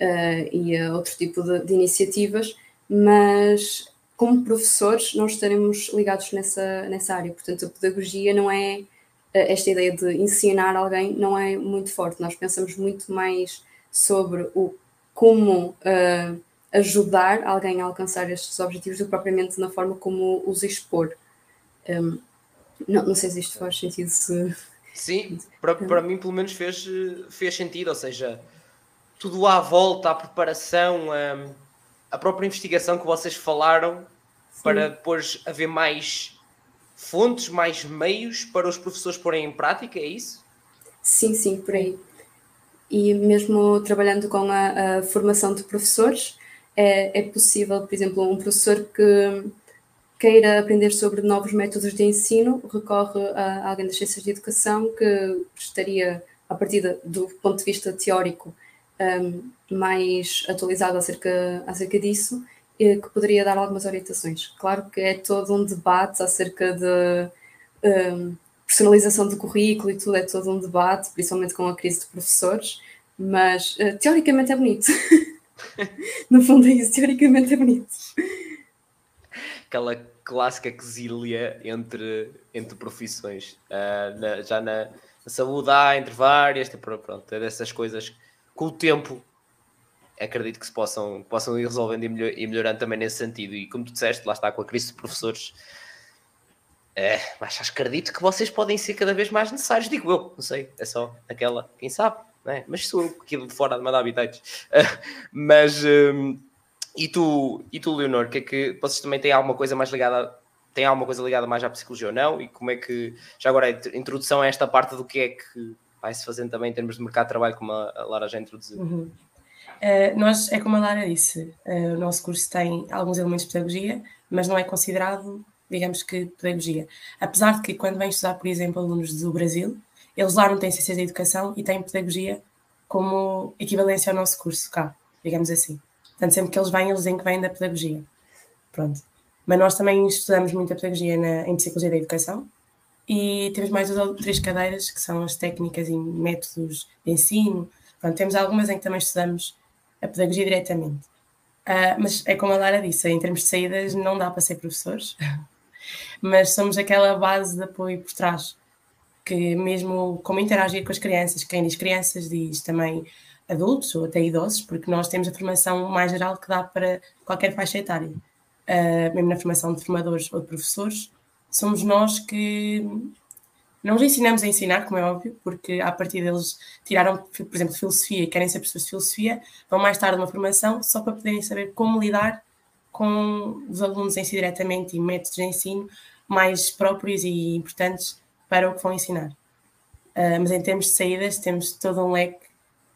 uh, e a outro tipo de, de, iniciativas, mas como professores não estaremos ligados nessa, nessa área. Portanto, a pedagogia não é eh, esta ideia de ensinar alguém não é muito forte. Nós pensamos muito mais sobre o como uh, ajudar alguém a alcançar estes objetivos do que propriamente na forma como os expor. Um, não, não sei se isto faz sentido. Se... Sim, para, para mim pelo menos fez, fez sentido, ou seja, tudo à volta, a preparação, a, a própria investigação que vocês falaram Sim. para depois haver mais fontes, mais meios para os professores porem em prática, é isso? Sim, sim, por aí. E mesmo trabalhando com a, a formação de professores, é, é possível, por exemplo, um professor que queira aprender sobre novos métodos de ensino, recorre a alguém das ciências de educação que estaria, a partir do ponto de vista teórico, um, mais atualizado acerca, acerca disso, que poderia dar algumas orientações. Claro que é todo um debate acerca de um, personalização do currículo e tudo, é todo um debate, principalmente com a crise de professores, mas uh, teoricamente é bonito. no fundo é isso, teoricamente é bonito. Aquela clássica quesilha entre, entre profissões. Uh, na, já na, na, saúde há entre várias, tipo, pronto, é dessas coisas com o tempo acredito que se possam, possam ir resolvendo e, melhor, e melhorando também nesse sentido. E como tu disseste, lá está com a crise de professores. É, mas acredito que vocês podem ser cada vez mais necessários, digo eu, não sei, é só aquela, quem sabe, é? mas sou eu aqui de fora de mandar habitantes. Uh, mas um, e tu, e tu, Leonor, que é que vocês também têm alguma coisa mais ligada, têm alguma coisa ligada mais à psicologia ou não? E como é que, já agora, a introdução a esta parte do que é que vai-se fazendo também em termos de mercado de trabalho, como a Lara já introduziu? Uhum. Uh, nós, é como a Lara disse, uh, o nosso curso tem alguns elementos de pedagogia, mas não é considerado, digamos que, pedagogia. Apesar de que, quando vêm estudar, por exemplo, alunos do Brasil, eles lá não têm ciências da educação e têm pedagogia como equivalência ao nosso curso cá, digamos assim. Portanto, sempre que eles vêm, eles dizem que vêm da pedagogia. Pronto. Mas nós também estudamos muito a pedagogia na, em Psicologia da Educação e temos mais duas três cadeiras que são as técnicas e métodos de ensino. Pronto, temos algumas em que também estudamos a pedagogia diretamente. Uh, mas é como a Lara disse, em termos de saídas não dá para ser professores, mas somos aquela base de apoio por trás, que mesmo como interagir com as crianças, quem diz crianças diz também adultos ou até idosos, porque nós temos a formação mais geral que dá para qualquer faixa etária, uh, mesmo na formação de formadores ou de professores, somos nós que não os ensinamos a ensinar, como é óbvio, porque a partir deles tiraram, por exemplo, filosofia e querem ser professores de filosofia, vão mais tarde uma formação só para poderem saber como lidar com os alunos em si diretamente e métodos de ensino mais próprios e importantes para o que vão ensinar. Uh, mas em termos de saídas, temos todo um leque.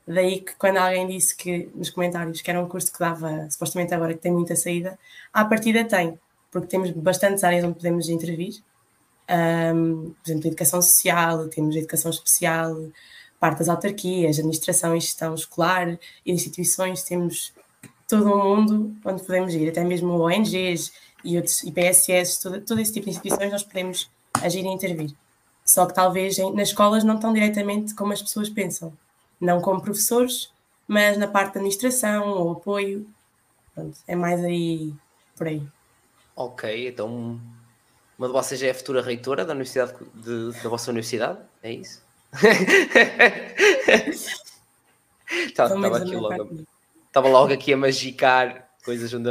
Daí que quando alguém disse que nos comentários que era um curso que dava, supostamente agora que tem muita saída, à partida tem, porque temos bastantes áreas onde podemos intervir um, por exemplo, educação social, temos educação especial, parte das autarquias, administração e gestão escolar, instituições, temos todo um mundo onde podemos ir, até mesmo ONGs e outros IPSS, todo, todo esse tipo de instituições nós podemos agir e intervir. Só que talvez em, nas escolas não tão diretamente como as pessoas pensam, não como professores, mas na parte da administração ou apoio, Pronto, é mais aí por aí. Ok, então uma de vocês é a futura reitora da universidade de, da vossa universidade? É isso? estava, estava, aqui logo, estava logo aqui a magicar coisas onde,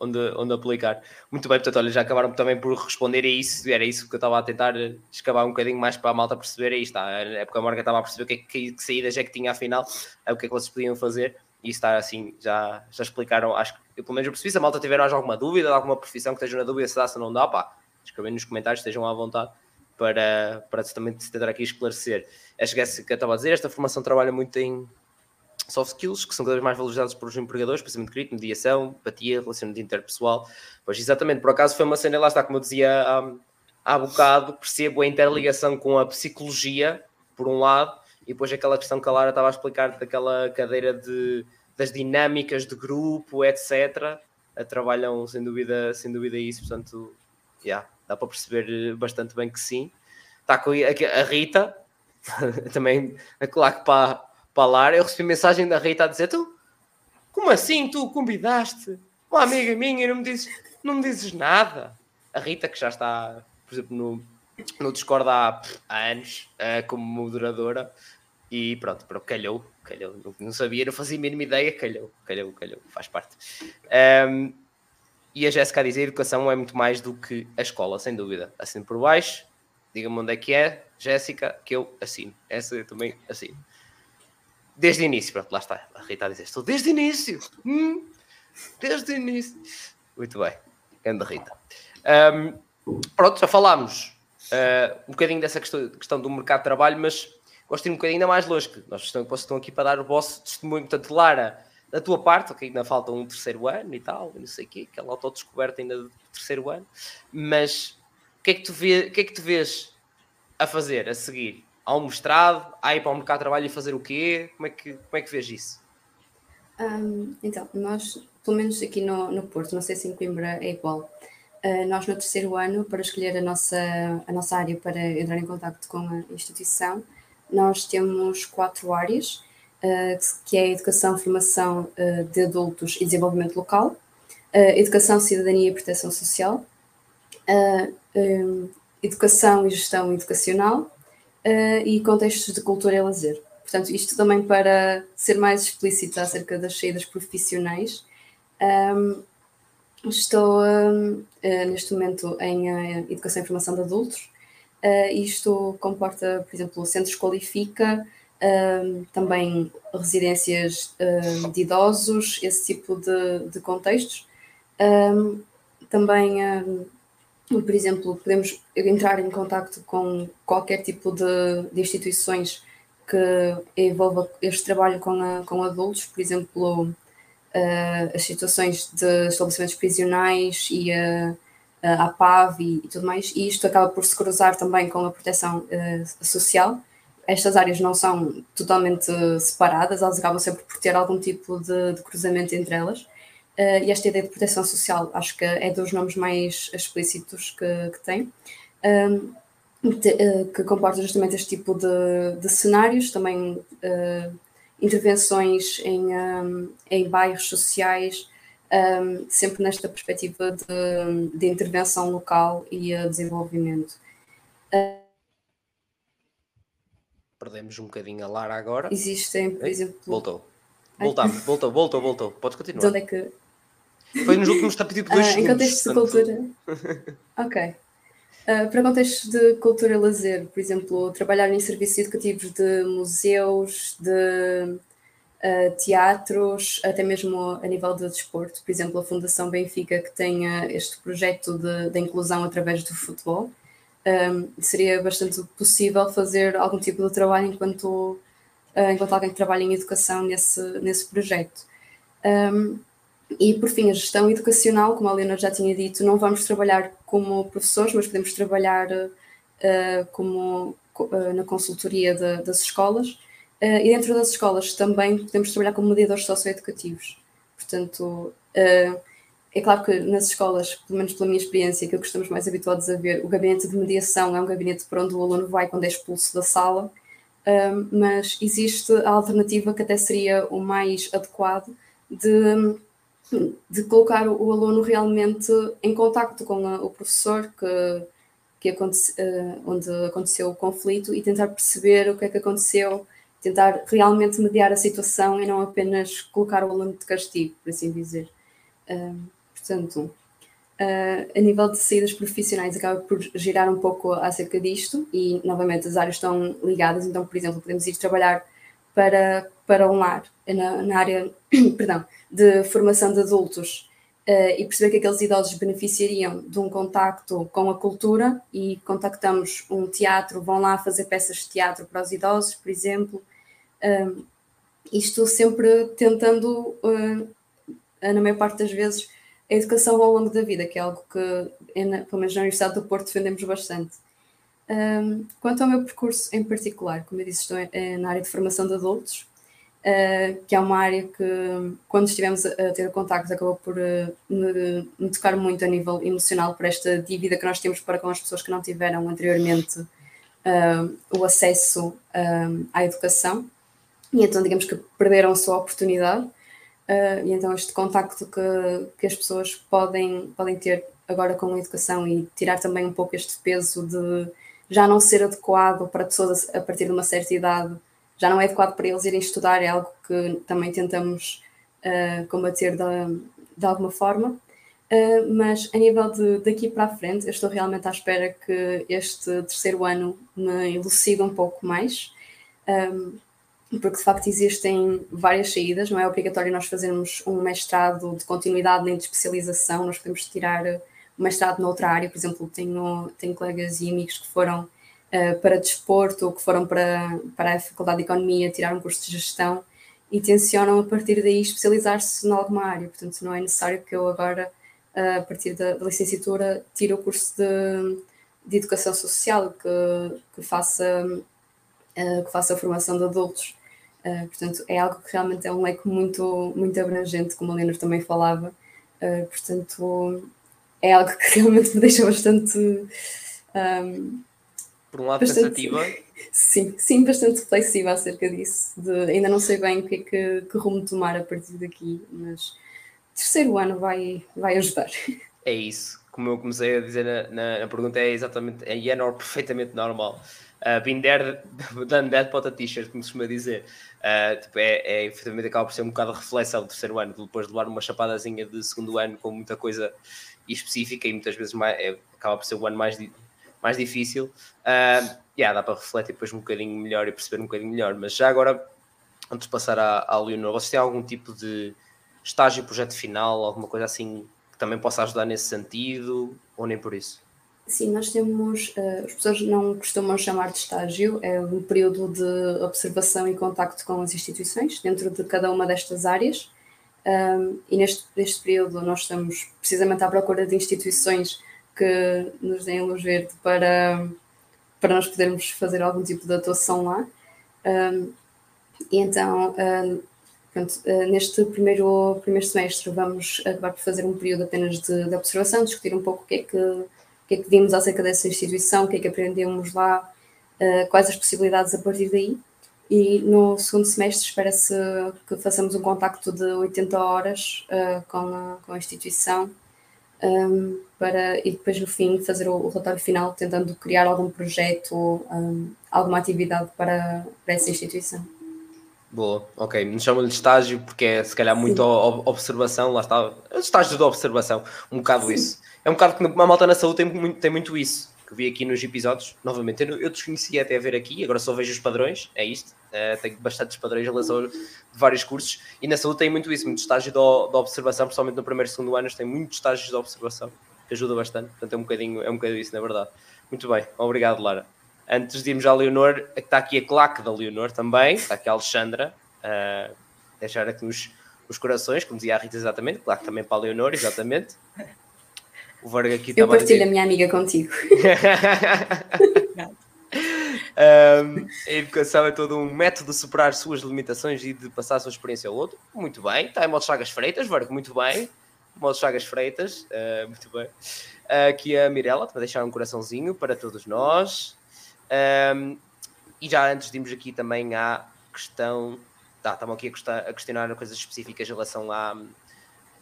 onde, onde aplicar. Muito bem, portanto, olha, já acabaram também por responder a isso, era isso que eu estava a tentar escavar um bocadinho mais para a malta perceber, aí está, é porque a Morgan estava a perceber que, que, que saídas é que tinha afinal, é o que é que vocês podiam fazer, e está assim, já, já explicaram, acho que, eu, pelo menos eu percebi, se a malta tiver mais alguma dúvida, alguma profissão que esteja na dúvida se dá, se não dá, pá, escrevendo nos comentários, estejam à vontade para, para também tentar aqui esclarecer. Acho que é que eu estava a dizer, esta formação trabalha muito em soft skills, que são cada vez mais valorizados por os empregadores, pensamento crítico, mediação, empatia, relacionamento interpessoal. Pois exatamente, por acaso foi uma cena, lá está, como eu dizia há, há bocado, percebo a interligação com a psicologia, por um lado, e depois aquela questão que a Lara estava a explicar daquela cadeira de, das dinâmicas de grupo, etc. Trabalham sem dúvida, sem dúvida isso, portanto, yeah, dá para perceber eh, bastante bem que sim. Está com a Rita, também, claro para, para Lara, eu recebi mensagem da Rita a dizer: Tu, como assim? Tu convidaste uma amiga minha e não me dizes, não me dizes nada? A Rita, que já está, por exemplo, no, no Discord há, há anos, uh, como moderadora, e pronto, pronto calhou, calhou, não, não sabia, não fazia a mínima ideia, calhou, calhou, calhou, faz parte. Um, e a Jéssica a dizer: educação é muito mais do que a escola, sem dúvida. Assino por baixo, diga-me onde é que é, Jéssica, que eu assino. Essa eu também assino. Desde o início, pronto, lá está. A Rita a dizer: estou desde o início. Hum, desde o início. Muito bem, grande Rita. Um, pronto, já falámos uh, um bocadinho dessa questão, questão, do mercado de trabalho, mas gosto de ir um bocadinho ainda mais longe. Que nós estamos, aqui para dar o vosso testemunho. Portanto, Lara da tua parte, ok, ainda falta um terceiro ano e tal, não sei o quê, aquela autodescoberta ainda do terceiro ano, mas o que é que tu, vê, que é que tu vês a fazer, a seguir? Há um mestrado, há ir para o mercado de trabalho e fazer o quê? Como é que, como é que vês isso? Um, então, nós, pelo menos aqui no, no Porto, não sei se em Coimbra é igual, uh, nós no terceiro ano, para escolher a nossa, a nossa área para entrar em contato com a instituição, nós temos quatro áreas, uh, que é a educação, formação uh, de adultos e desenvolvimento local, educação, cidadania e proteção social, educação e gestão educacional e contextos de cultura e lazer. Portanto, isto também para ser mais explícito acerca das saídas profissionais. Estou neste momento em Educação e Formação de Adultos. Uh, isto comporta, por exemplo, centros qualifica, também residências de idosos, esse tipo de, de contextos. também, por exemplo, podemos entrar em contato com qualquer tipo de, de instituições que envolva este trabalho com, a, com adultos, por exemplo, uh, as situações de estabelecimentos prisionais e a, a PAV e, e, tudo mais, e isto acaba por se cruzar também com a proteção uh, social. Estas áreas não são totalmente separadas, elas acabam sempre por ter algum tipo de, de cruzamento entre elas. Uh, e esta ideia de proteção social acho que é dos nomes mais explícitos que, que tem. Um, eh, que comporta justamente este tipo de, de cenários, também uh, intervenções em, um, em bairros sociais, um, sempre nesta perspectiva de, de, intervenção local e uh, desenvolvimento. Uh, Perdemos um bocadinho a Lara agora. Existem, por exemplo. Voltou. Voltamos, voltou, voltou, voltou. Podes continuar. De onde é que. Foi nos últimos tipo dois segundos. Em contexto de cultura. ok. Uh, para contextos de cultura e lazer, por exemplo, trabalhar em serviços educativos de museus, de uh, teatros, até mesmo a nível de desporto, por exemplo, a Fundação Benfica, que tem uh, este projeto de, inclusão através do futebol, um, seria bastante possível fazer algum tipo de trabalho enquanto, enquanto alguém que trabalha em educação nesse, nesse projeto. Um, e, por fim, a gestão educacional, como a Leonor já tinha dito, não vamos trabalhar como professores, mas podemos trabalhar uh, como uh, na consultoria de, das escolas. Uh, e dentro das escolas também podemos trabalhar como mediadores socioeducativos. Portanto, é claro que nas escolas, pelo menos pela minha experiência, que estamos mais habituados a ver, o gabinete de mediação é um gabinete para onde o aluno vai quando é expulso da sala, mas existe a alternativa que até seria o mais adequado de de colocar o aluno realmente em contacto com o professor que, que aconte, onde aconteceu o conflito e tentar perceber o que é que aconteceu, tentar realmente mediar a situação e não apenas colocar o aluno de castigo, por assim dizer. Uh, portanto, uh, a nível de saídas profissionais, acaba por girar um pouco acerca disto e, novamente, as áreas estão ligadas. Então, por exemplo, podemos ir trabalhar para, para um lar, na, na área perdão, de formação de adultos uh, e perceber que aqueles idosos beneficiariam de um contacto com a cultura e contactamos um teatro, vão lá fazer peças de teatro para os idosos, por exemplo. Um, isto sempre tentando, uh, na maior parte das vezes, a educação ao longo da vida, que é algo que, pelo menos na Universidade do Porto, defendemos bastante. Quanto ao meu percurso em particular, como eu disse, estou na área de formação de adultos, uh, que é uma área que, quando estivemos a, ter contacto, acabou por uh, me, me, tocar muito a nível emocional por esta dívida que nós temos para com as pessoas que não tiveram anteriormente o acesso à educação. E então, digamos que perderam a sua oportunidade. e então, este contacto que, que as pessoas podem, podem ter agora com a educação e tirar também um pouco este peso de já não ser adequado para pessoas a partir de uma certa idade, já não é adequado para eles irem estudar, é algo que também tentamos uh, combater de, de, alguma forma. Uh, mas a nível de daqui para a frente, eu estou realmente à espera que este terceiro ano me elucide um pouco mais, um, porque de facto existem várias saídas, não é obrigatório nós fazermos um mestrado de continuidade nem de especialização, nós podemos tirar mestrado noutra área, por exemplo, tenho, tenho colegas e amigos que foram uh, para desporto ou que foram para, para a Faculdade de Economia tirar um curso de gestão e tencionam a partir daí especializar-se em alguma área. Portanto, não é necessário que eu agora, a partir da, da licenciatura, tire o curso de, de educação social, que, que, faça, que faça a formação de adultos. Portanto, é algo que realmente é um leque muito, muito abrangente, como a Leonor também falava. portanto, é algo que realmente me deixa bastante. Um, Por um lado, bastante, pensativa. Sim, sim, bastante reflexiva acerca disso. De, ainda não sei bem o que é que, que rumo tomar a partir daqui, mas terceiro ano vai, vai ajudar. É isso. Como eu comecei a dizer na, na, na pergunta, é exatamente, é, é perfeitamente normal. Uh, been there, done that, a t-shirt, como se costuma dizer. Uh, tipo, é, é, efetivamente acaba por ser um bocado de reflexão do terceiro ano, depois de levar uma chapadazinha de segundo ano com muita coisa específica e muitas vezes mais, é, acaba por ser o ano mais, mais difícil. Uh, yeah, dá para refletir depois um bocadinho melhor e perceber um bocadinho melhor. Mas já agora, antes de passar à, à Leonor, vocês têm algum tipo de estágio, projeto final, alguma coisa assim que também possa ajudar nesse sentido ou nem por isso? Sim, nós temos, uh, as pessoas não costumam chamar de estágio, é um período de observação e contacto com as instituições dentro de cada uma destas áreas. E neste, neste período nós estamos precisamente à procura de instituições que nos deem luz verde para, para nós podermos fazer algum tipo de atuação lá. E então, pronto, uh, neste primeiro, primeiro semestre vamos acabar por fazer um período apenas de, de, observação, discutir um pouco o que é que, que, é que vimos acerca dessa instituição, o que é que aprendemos lá, uh, quais as possibilidades a partir daí e no segundo semestre espera-se que façamos um contacto de 80 horas uh, com, a, com a instituição um, para, e depois no fim fazer o, relatório final tentando criar algum projeto, um, alguma atividade para, para essa instituição. Boa, ok. Me chamam-lhe de estágio porque é se calhar muito observação, lá está, estágio de observação, um bocado Sim. isso. É um bocado que uma malta na saúde tem muito, tem muito isso que vi aqui nos episódios, novamente, eu, eu desconhecia até a ver aqui, agora só vejo os padrões, é isto, uh, tenho bastantes padrões em relação de vários cursos, e na saúde tem muito isso, muito estágio de, de observação, principalmente no primeiro e segundo ano, tem muitos estágios de observação, que ajuda bastante, portanto é um bocadinho, é um bocadinho isso, na verdade. Muito bem, obrigado Lara. Antes de irmos à Leonor, está aqui a claque da Leonor também, está aqui a Alexandra, uh, deixar aqui os, os corações, como dizia a Rita exatamente, claque também para a Leonor, exatamente. O Varga aqui Eu partilho a, a minha amiga contigo. um, a educação é todo um método de superar suas limitações e de passar a sua experiência ao outro. Muito bem. Está em modo Chagas Freitas, Varga, muito bem. Modo Chagas Freitas, uh, muito bem. Uh, aqui a Mirella, para deixar um coraçãozinho para todos nós. Um, e já antes de irmos aqui também à questão. Tá, estamos aqui a questionar coisas específicas em relação à,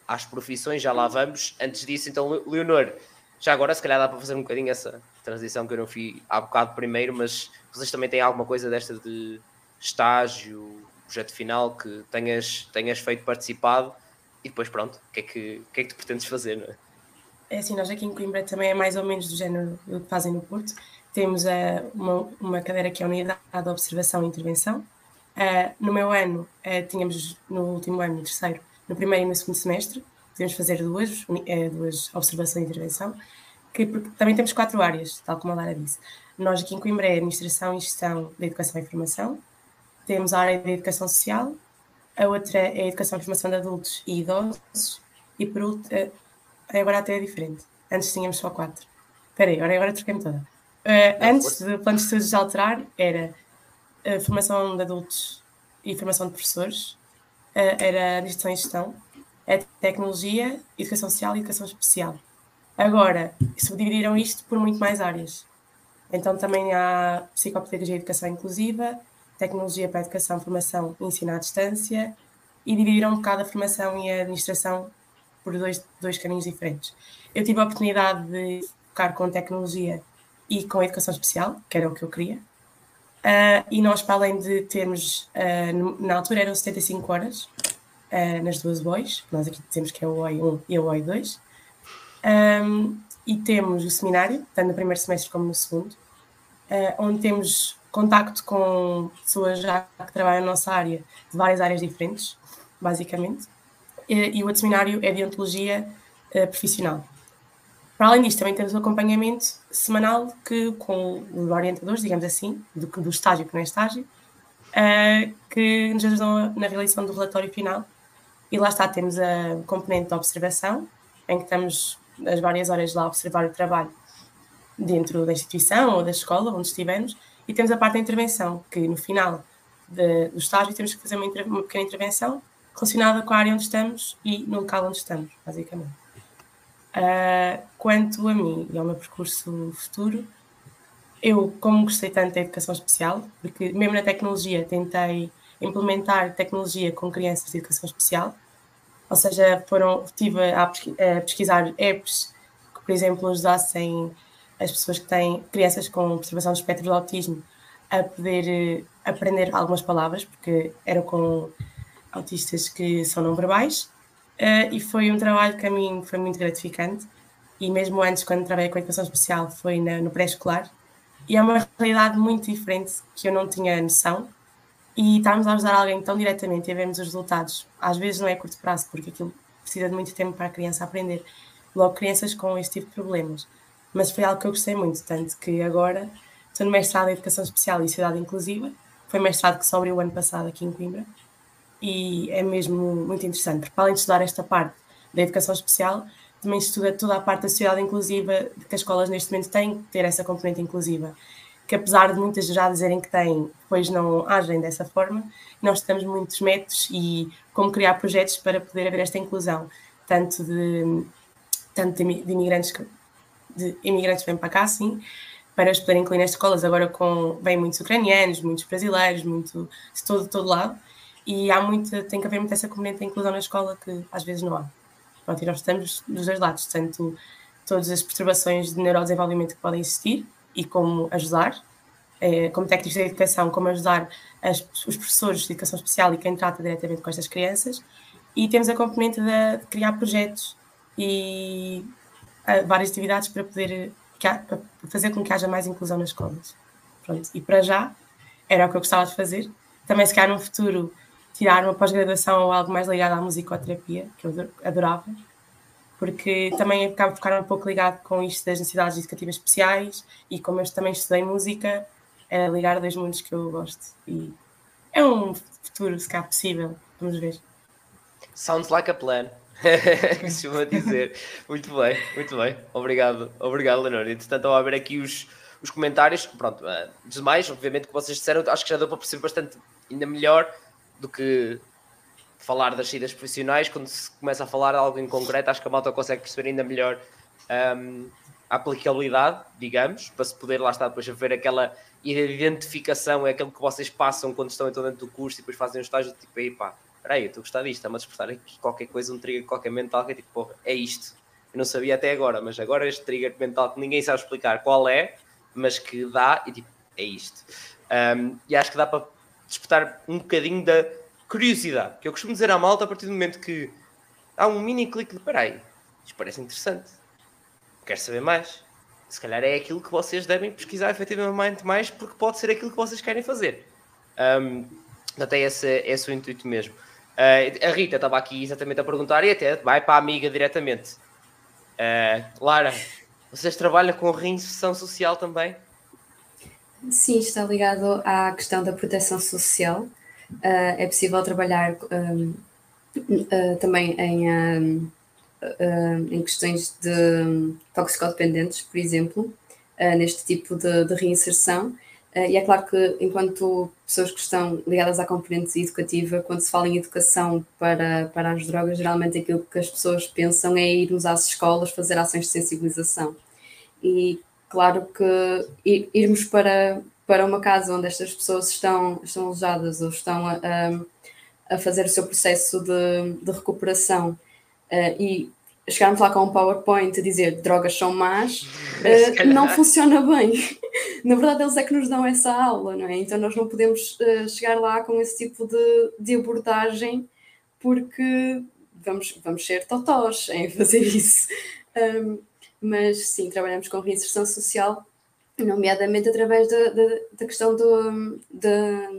às profissões, já lá vamos. Antes disso, então, Leonor, já agora se calhar dá para fazer um bocadinho essa transição que eu não fui há bocado primeiro, mas vocês também têm alguma coisa desta de estágio, projeto final que tenhas, tenhas feito participado e depois pronto, o que é que, que, é que tu pretendes fazer, não é? É assim, nós aqui em Coimbra também é mais ou menos do género que fazem no Porto. Temos uma, uma cadeira que é a Unidade de Observação e Intervenção. Uh, no meu ano, uh, tínhamos no último ano, no terceiro, no primeiro e no segundo semestre. Podemos fazer duas, eh, duas observações e intervenção, que também temos quatro áreas, tal como a Lara disse. Nós aqui em Coimbra é Administração e Gestão da Educação e Informação, temos a área da Educação Social, a outra é a Educação e Formação de Adultos e Idosos, e por último, agora até é diferente. Antes tínhamos só quatro. Espera aí, agora, agora troquei-me toda. Uh, antes do plano de estudos alterar, era a formação de adultos e formação de professores, era administração e gestão, é tecnologia, educação social e educação especial. Agora, subdividiram isto por muito mais áreas. Então também há psicopedagogia e educação inclusiva, tecnologia para a educação, formação e ensino à distância, e dividiram um bocado a formação e a administração por dois, dois caminhos diferentes. Eu tive a oportunidade de focar com tecnologia e com educação especial, que era o que eu queria, Uh, e nós, para além de termos, uh, na altura eram 75 horas uh, nas duas bois, nós aqui dizemos que é o OI 1 e o OI 2, um, e temos o seminário, tanto no primeiro semestre como no segundo, onde temos contacto com pessoas já que trabalham na nossa área, de várias áreas diferentes, basicamente, e, e o outro seminário é de ontologia profissional. Para além disto, também temos o acompanhamento semanal que, com os orientadores, digamos assim, do, do estágio que não é estágio, uh, que nos ajudam na realização do relatório final. E lá está, temos a componente de observação, em que estamos as várias horas lá a observar o trabalho dentro da instituição ou da escola onde estivermos, e temos a parte da intervenção, que no final de, do estágio temos que fazer uma, uma, pequena intervenção relacionada com a área onde estamos e no local onde estamos, basicamente. Uh, quanto a mim e ao meu percurso futuro, eu, como gostei tanto da educação especial, porque mesmo na tecnologia tentei implementar tecnologia com crianças de educação especial, ou seja, foram, estive a, pesquisar apps que, por exemplo, ajudassem as pessoas que têm crianças com perturbação do espectro do autismo a poder eh, aprender algumas palavras, porque eram com autistas que são não verbais, uh, e foi um trabalho que a mim foi muito gratificante. E mesmo antes, quando trabalhei com a educação especial, foi na, no pré-escolar, e é uma realidade muito diferente que eu não tinha noção. E estarmos a ajudar alguém tão diretamente e vermos os resultados, às vezes não é a curto prazo, porque aquilo precisa de muito tempo para a criança aprender. Logo, crianças com este tipo de problemas. Mas foi algo que eu gostei muito, tanto que agora estou no mestrado em Educação Especial e Cidade Inclusiva. Foi mestrado que só abriu o ano passado aqui em Coimbra. E é mesmo muito interessante, porque além de estudar esta parte da educação especial, também estuda toda a parte da sociedade inclusiva que as escolas neste momento têm que ter essa componente inclusiva. Que apesar de muitas já dizerem que têm, depois não agem dessa forma, nós temos muitos métodos e como criar projetos para poder haver esta inclusão, tanto de, tanto de imigrantes, de imigrantes que vêm para cá, sim, para os poderem incluir nas escolas. Agora com, vêm muitos ucranianos, muitos brasileiros, muito, de todo, de todo lado, e há muito, tem que haver muito essa componente de inclusão na escola que às vezes não há. Pronto, e nós estamos dos dois lados, tanto todas as perturbações de neurodesenvolvimento que podem existir e como ajudar, eh, como técnicos de educação, como ajudar as, os professores de educação especial e quem trata diretamente com estas crianças. E temos a componente de, criar projetos e uh, várias atividades para poder para fazer com que haja mais inclusão nas escolas. Pronto, e para já era o que eu gostava de fazer. Também, se calhar, no futuro, tirar uma pós-graduação ou algo mais ligado à musicoterapia, que eu adorava, porque também acabo de ficar um pouco ligado com isto das necessidades educativas especiais e como eu também estudei música, é ligar dois mundos que eu gosto. E é um futuro, se calhar, possível. Vamos ver. Sounds like a plan. Costuma dizer. Muito bem, muito bem. Obrigado, obrigado, Leonor. Entretanto, ao ver aqui os, os comentários, pronto, uh, demais, obviamente, que vocês disseram, acho que já deu para perceber bastante ainda melhor do que falar das saídas profissionais, quando se começa a falar algo em concreto, acho que a malta consegue perceber ainda melhor um, a aplicabilidade, digamos, para se poder lá estar depois a ver aquela identificação, é aquilo que vocês passam quando estão então dentro do curso e depois fazem um estágio, tipo, aí pá, peraí, eu estou a gostar disto, está-me a despertar aqui qualquer coisa, um trigger qualquer mental, que é tipo, porra, é isto. Eu não sabia até agora, mas agora este trigger mental que ninguém sabe explicar qual é, mas que dá e tipo, é isto. Um, e acho que dá para despertar um bocadinho da curiosidade, que eu costumo dizer à malta a partir do momento que há um mini clique de peraí, isto parece interessante, quero saber mais. Se calhar é aquilo que vocês devem pesquisar efetivamente mais, porque pode ser aquilo que vocês querem fazer. Um, esse, esse é o intuito mesmo. Uh, a Rita estava aqui exatamente a perguntar e até vai para a amiga diretamente. Uh, Lara, vocês trabalham com reinserção social também? Sim, está ligado à questão da proteção social. Uh, é possível trabalhar um, uh, também em, um, uh, em questões de toxicodependentes, por exemplo, neste tipo de, de reinserção. e é claro que, enquanto pessoas que estão ligadas à componente educativa, quando se fala em educação para, para as drogas, geralmente aquilo que as pessoas pensam é irmos às escolas fazer ações de sensibilização. E Claro que irmos para, para uma casa onde estas pessoas estão, estão alojadas ou estão a, a fazer o seu processo de, de recuperação uh, e chegarmos lá com um PowerPoint a dizer drogas são más, uh, não funciona bem. Na verdade, eles é que nos dão essa aula, não é? Então nós não podemos uh, chegar lá com esse tipo de, de abordagem porque vamos, vamos ser totós em fazer isso. Um, mas sim, trabalhamos com reinserção social, nomeadamente através da, da, da questão do, da,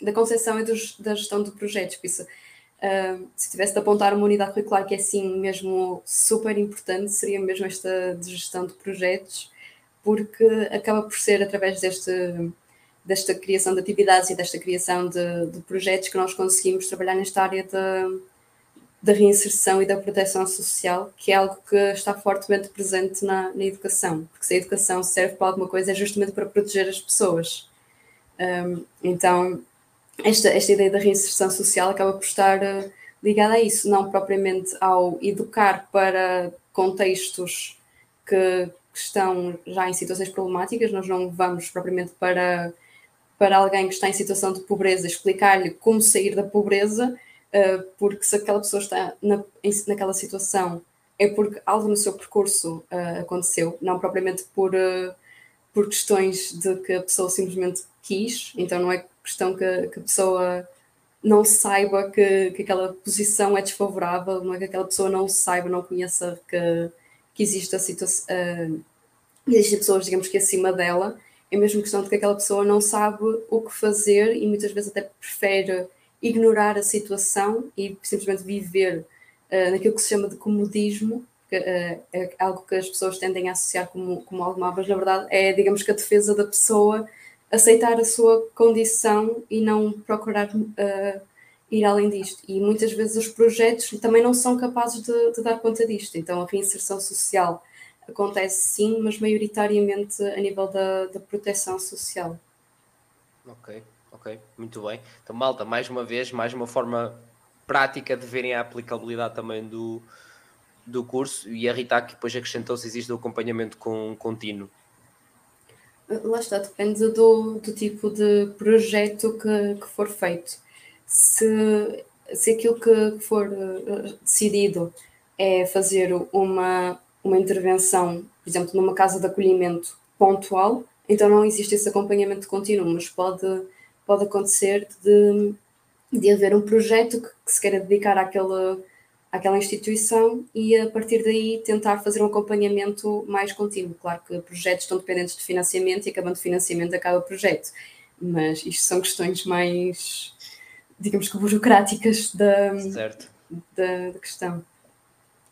da concepção e dos, da gestão de projetos. Por isso, uh, se tivesse de apontar uma unidade curricular que é assim mesmo super importante, seria mesmo esta de gestão de projetos, porque acaba por ser através deste, desta criação de atividades e desta criação de, de projetos que nós conseguimos trabalhar nesta área da, da reinserção e da proteção social, que é algo que está fortemente presente na, na educação, porque se a educação serve para alguma coisa é justamente para proteger as pessoas. Um, então, esta, esta ideia da reinserção social acaba por estar uh, ligada a isso, não propriamente ao educar para contextos que, que estão já em situações problemáticas, nós não vamos propriamente para, para alguém que está em situação de pobreza explicar-lhe como sair da pobreza, uh, porque se aquela pessoa está na, naquela situação é porque algo no seu percurso uh, aconteceu, não propriamente por, uh, por questões de que a pessoa simplesmente quis, então não é questão que, que a pessoa não saiba que, que aquela posição é desfavorável, não é que aquela pessoa não saiba, não conheça que, que existe a situação, uh, existem pessoas, digamos que acima dela, é mesmo questão de que aquela pessoa não sabe o que fazer e muitas vezes até prefere ignorar a situação e simplesmente viver uh, naquilo que se chama de comodismo, que uh, é algo que as pessoas tendem a associar como, como algo mau, mas na verdade é, digamos que a defesa da pessoa aceitar a sua condição e não procurar uh, ir além disto. E muitas vezes os projetos também não são capazes de, de, dar conta disto. Então a reinserção social acontece sim, mas maioritariamente a nível da, da proteção social. Ok, ok, muito bem. Então, malta, mais uma vez, mais uma forma prática de verem a aplicabilidade também do, do curso e a Rita aqui depois acrescentou se existe o acompanhamento com, contínuo Lá está, depende do, do tipo de projeto que, que for feito. Se, se aquilo que for eh, decidido é fazer uma, uma intervenção, por exemplo, numa casa de acolhimento pontual, então não existe esse acompanhamento contínuo, mas pode, pode acontecer de, de haver um projeto que, que se queira dedicar àquele, àquela instituição e a partir daí tentar fazer um acompanhamento mais contínuo. Claro que projetos estão dependentes de financiamento e acabando de financiamento acaba o projeto, mas isto são questões mais, digamos que burocráticas da, da, da, questão.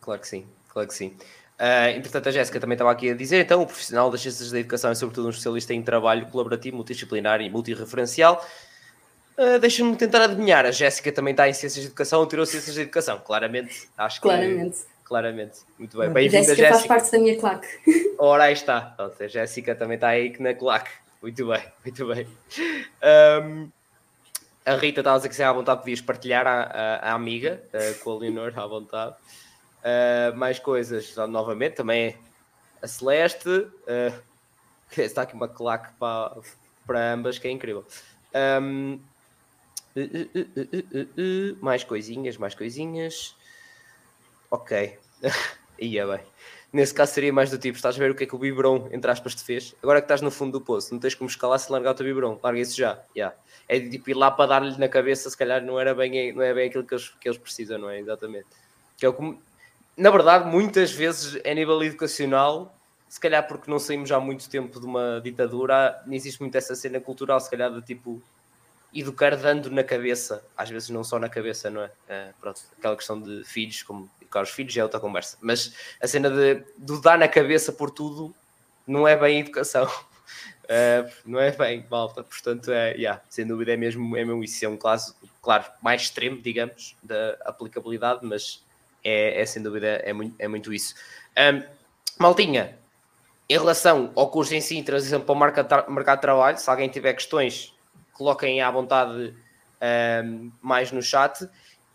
Claro que sim, claro que sim. Uh, entretanto, a Jéssica também estava aqui a dizer, então, o profissional das ciências da educação é sobretudo um especialista em trabalho colaborativo, multidisciplinar e multireferencial, Uh, Deixa-me tentar adivinhar. A Jéssica também está em Ciências de Educação ou tirou Ciências de Educação? Claramente, acho que. Claramente. Claramente. Muito bem. Bem-vinda, Jéssica. Jéssica faz parte da minha claque. Ora, aí está. Pronto, a Jéssica também está aí na claque. Muito bem, muito bem. Um, a Rita estava a dizer que se à vontade podias partilhar a, a, a amiga uh, com a Leonor à vontade. Uh, mais coisas, novamente, também a Celeste. Uh, está aqui uma claque para, ambas, que é incrível. Um, Uh uh uh, uh, mais coisinhas, mais coisinhas. Ok. Ia bem. Nesse caso seria mais do tipo: estás a ver o que é que o Biberon, entre aspas, te fez? Agora que estás no fundo do poço, não tens como escalar se largar o teu Biberon. Larga isso já. Yeah. É de tipo ir lá para dar-lhe na cabeça, se calhar não, era bem, não é bem aquilo que eles, que eles precisam, não é? Exatamente. Que é o na verdade, muitas vezes, a nível educacional, se calhar porque não saímos há muito tempo de uma ditadura, não existe muito essa cena cultural, se calhar, de tipo educar dando na cabeça, às vezes não só na cabeça, não é? é pronto, aquela questão de filhos, como educar os filhos é outra conversa, mas a cena de, de dar na cabeça por tudo não é bem educação, é, não é bem malta, portanto, é, yeah, sem dúvida é mesmo, é mesmo isso, é um caso, claro, mais extremo, digamos, da aplicabilidade, mas é, é sem dúvida, é muito, é muito isso. Um, Maltinha, em relação ao curso em si, transição para o mercado de trabalho, se alguém tiver questões, coloquem à vontade um, mais no chat.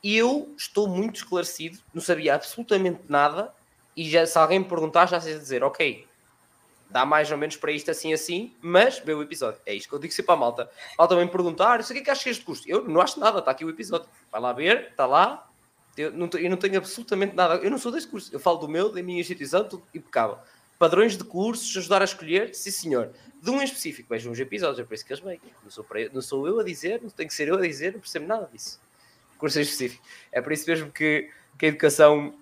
Eu estou muito esclarecido, não sabia absolutamente nada, e já, se alguém me perguntar, já sei dizer, ok, dá mais ou menos para isto assim assim, mas vê o episódio. É isto que eu digo sempre a malta. Malta vem perguntar, isso o que achas deste curso? Eu não acho nada, está aqui o episódio. Vai lá ver, está lá. Eu não, eu não tenho absolutamente nada, eu não sou deste curso, eu falo do meu, da minha instituição, tudo impecável. Padrões de cursos, ajudar a escolher, sim senhor de um em específico, vejam uns episódios, é por isso que eles vêm. Não sou, não sou eu a dizer, não tenho que ser eu a dizer, não percebo nada disso. Curso em específico. É por isso mesmo que, que a educação,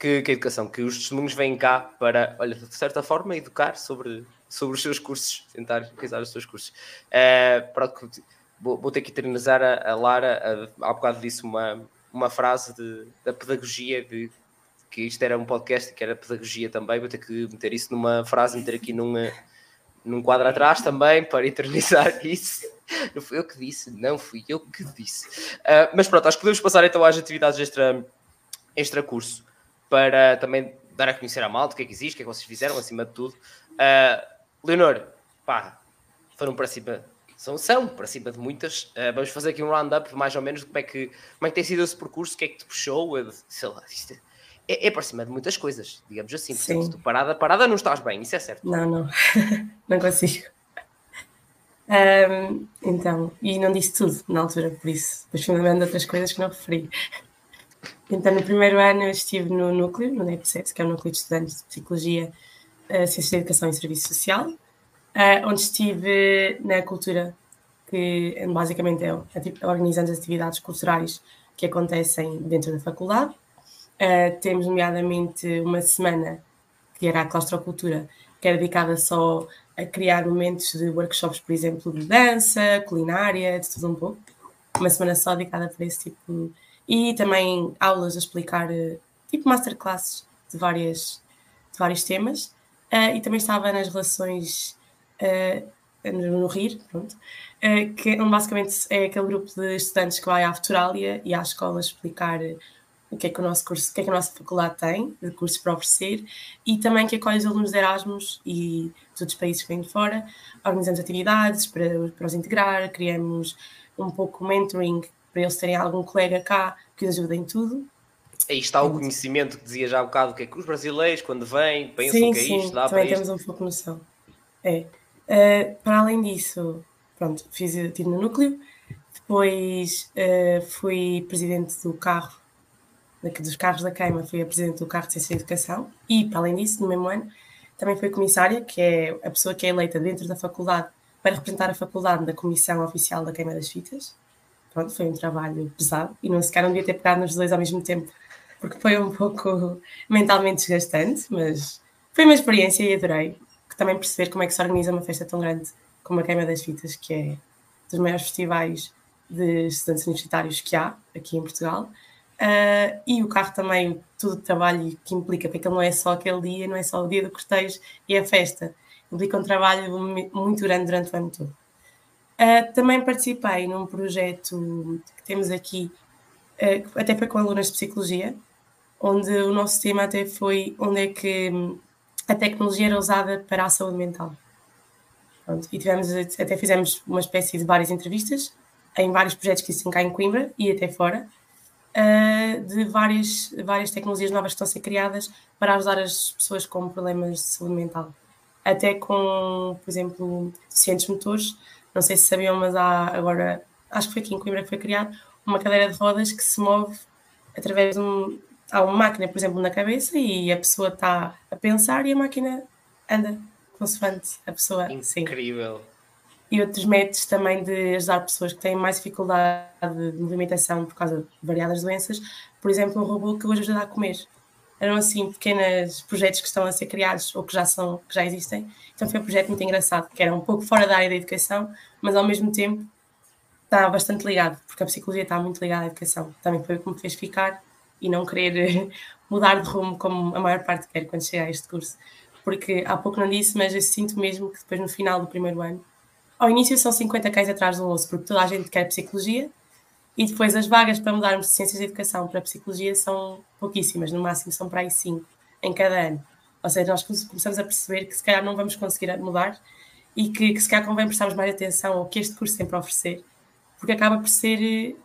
que, que, a educação, que os testemunhos vêm cá para, olha, de certa forma, educar sobre, sobre os seus cursos, tentar realizar os seus cursos. Uh, pronto, vou, vou ter que eternizar a, a Lara, a, há bocado disse uma, uma frase de, da pedagogia, de que isto era um podcast que era pedagogia também, vou ter que meter isso numa frase, meter aqui numa num quadro atrás também para eternizar isso. Não fui eu que disse, não fui eu que disse. Uh, mas pronto, acho que podemos passar então às atividades extra, extra curso para também dar a conhecer a malta o que é que existe, o que é que vocês fizeram, acima de tudo. Uh, Leonor, pá, foram para cima, são, são para cima de muitas. Uh, vamos fazer aqui um round-up mais ou menos de como é, que, como é que tem sido esse percurso, o que é que te puxou, sei lá, isto é, é para cima de muitas coisas, digamos assim. Portanto, tu parada, parada não estás bem, isso é certo. Não, não, não consigo. Um, então, e não disse tudo na altura, por isso, depois fui lembrando de outras coisas que não referi. Então, no primeiro ano eu estive no núcleo, no NEPSEPS, que é o Núcleo de Estudantes de Psicologia, uh, Ciências da Educação e Serviço Social, uh, onde estive na cultura, que basicamente é, é organizando as atividades culturais que acontecem dentro da faculdade. Uh, temos, nomeadamente, uma semana que era a claustrocultura, que era dedicada só a criar momentos de workshops, por exemplo, de dança, culinária, de tudo um pouco. Uma semana só dedicada para esse tipo. E também aulas a explicar, eh, tipo masterclasses de, várias, de vários temas. Uh, e também estava nas relações no RIR, pronto, uh, que basicamente é aquele grupo de estudantes que vai à Futuralia e à escola explicar o que é que o nosso curso, o que é que a nossa faculdade tem de cursos para oferecer e também que acolhe os alunos de Erasmus e de outros países que vêm de fora. Organizamos atividades para, para os integrar, criamos um pouco mentoring para eles terem algum colega cá que os ajude em tudo. Aí está o conhecimento que dizia já há bocado, que é que os brasileiros, quando vêm, pensam sim, que é isto, dá também para temos isto. um pouco noção. É. Uh, para além disso, pronto, fiz tiro no núcleo, depois uh, fui presidente do carro dos carros da queima, fui a presidente do carro de ciência e educação e, para além disso, no mesmo ano, também fui comissária, que é a pessoa que é eleita dentro da faculdade para representar a faculdade na comissão oficial da queima das fitas. Pronto, foi um trabalho pesado e não sequer não devia ter pegado nos dois ao mesmo tempo, porque foi um pouco mentalmente desgastante, mas foi uma experiência e adorei. Também perceber como é que se organiza uma festa tão grande como a queima das fitas, que é dos maiores festivais de estudantes universitários que há aqui em Portugal Uh, e o carro também, tudo o trabalho que implica, porque não é só aquele dia, não é só o dia do cortejo e a festa, implica um trabalho muito grande durante o ano todo. Uh, também participei num projeto que temos aqui, uh, até foi com alunas de psicologia, onde o nosso tema até foi onde é que hum, a tecnologia era usada para a saúde mental. Pronto, e tivemos, até fizemos uma espécie de várias entrevistas em vários projetos que existem cá em Coimbra e até fora, uh, de várias, várias tecnologias novas que estão a ser criadas para ajudar as pessoas com problemas de saúde mental. Até com, por exemplo, deficientes motores, não sei se sabiam, mas há agora, acho que foi aqui em Coimbra que foi criado, uma cadeira de rodas que se move através de um, há uma máquina, por exemplo, na cabeça e a pessoa está a pensar e a máquina anda consoante a pessoa. Incrível. Sim e outros métodos também de ajudar pessoas que têm mais dificuldade de movimentação por causa de variadas doenças. Por exemplo, um robô que hoje ajuda a comer. Eram assim pequenos projetos que estão a ser criados ou que já são, que já existem. Então foi um projeto muito engraçado, que era um pouco fora da área da educação, mas ao mesmo tempo está bastante ligado, porque a psicologia está muito ligada à educação. Também foi o que me fez ficar e não querer mudar de rumo como a maior parte quer quando chega a este curso. Porque há pouco não disse, mas eu sinto mesmo que depois no final do primeiro ano ao início são 50 cães atrás do osso, porque toda a gente quer psicologia, e depois as vagas para mudarmos de ciências de educação para psicologia são pouquíssimas, no máximo são para aí 5 em cada ano. Ou seja, nós começamos a perceber que se calhar não vamos conseguir mudar e que, que se calhar convém prestarmos mais atenção ao que este curso tem para oferecer, porque acaba por ser.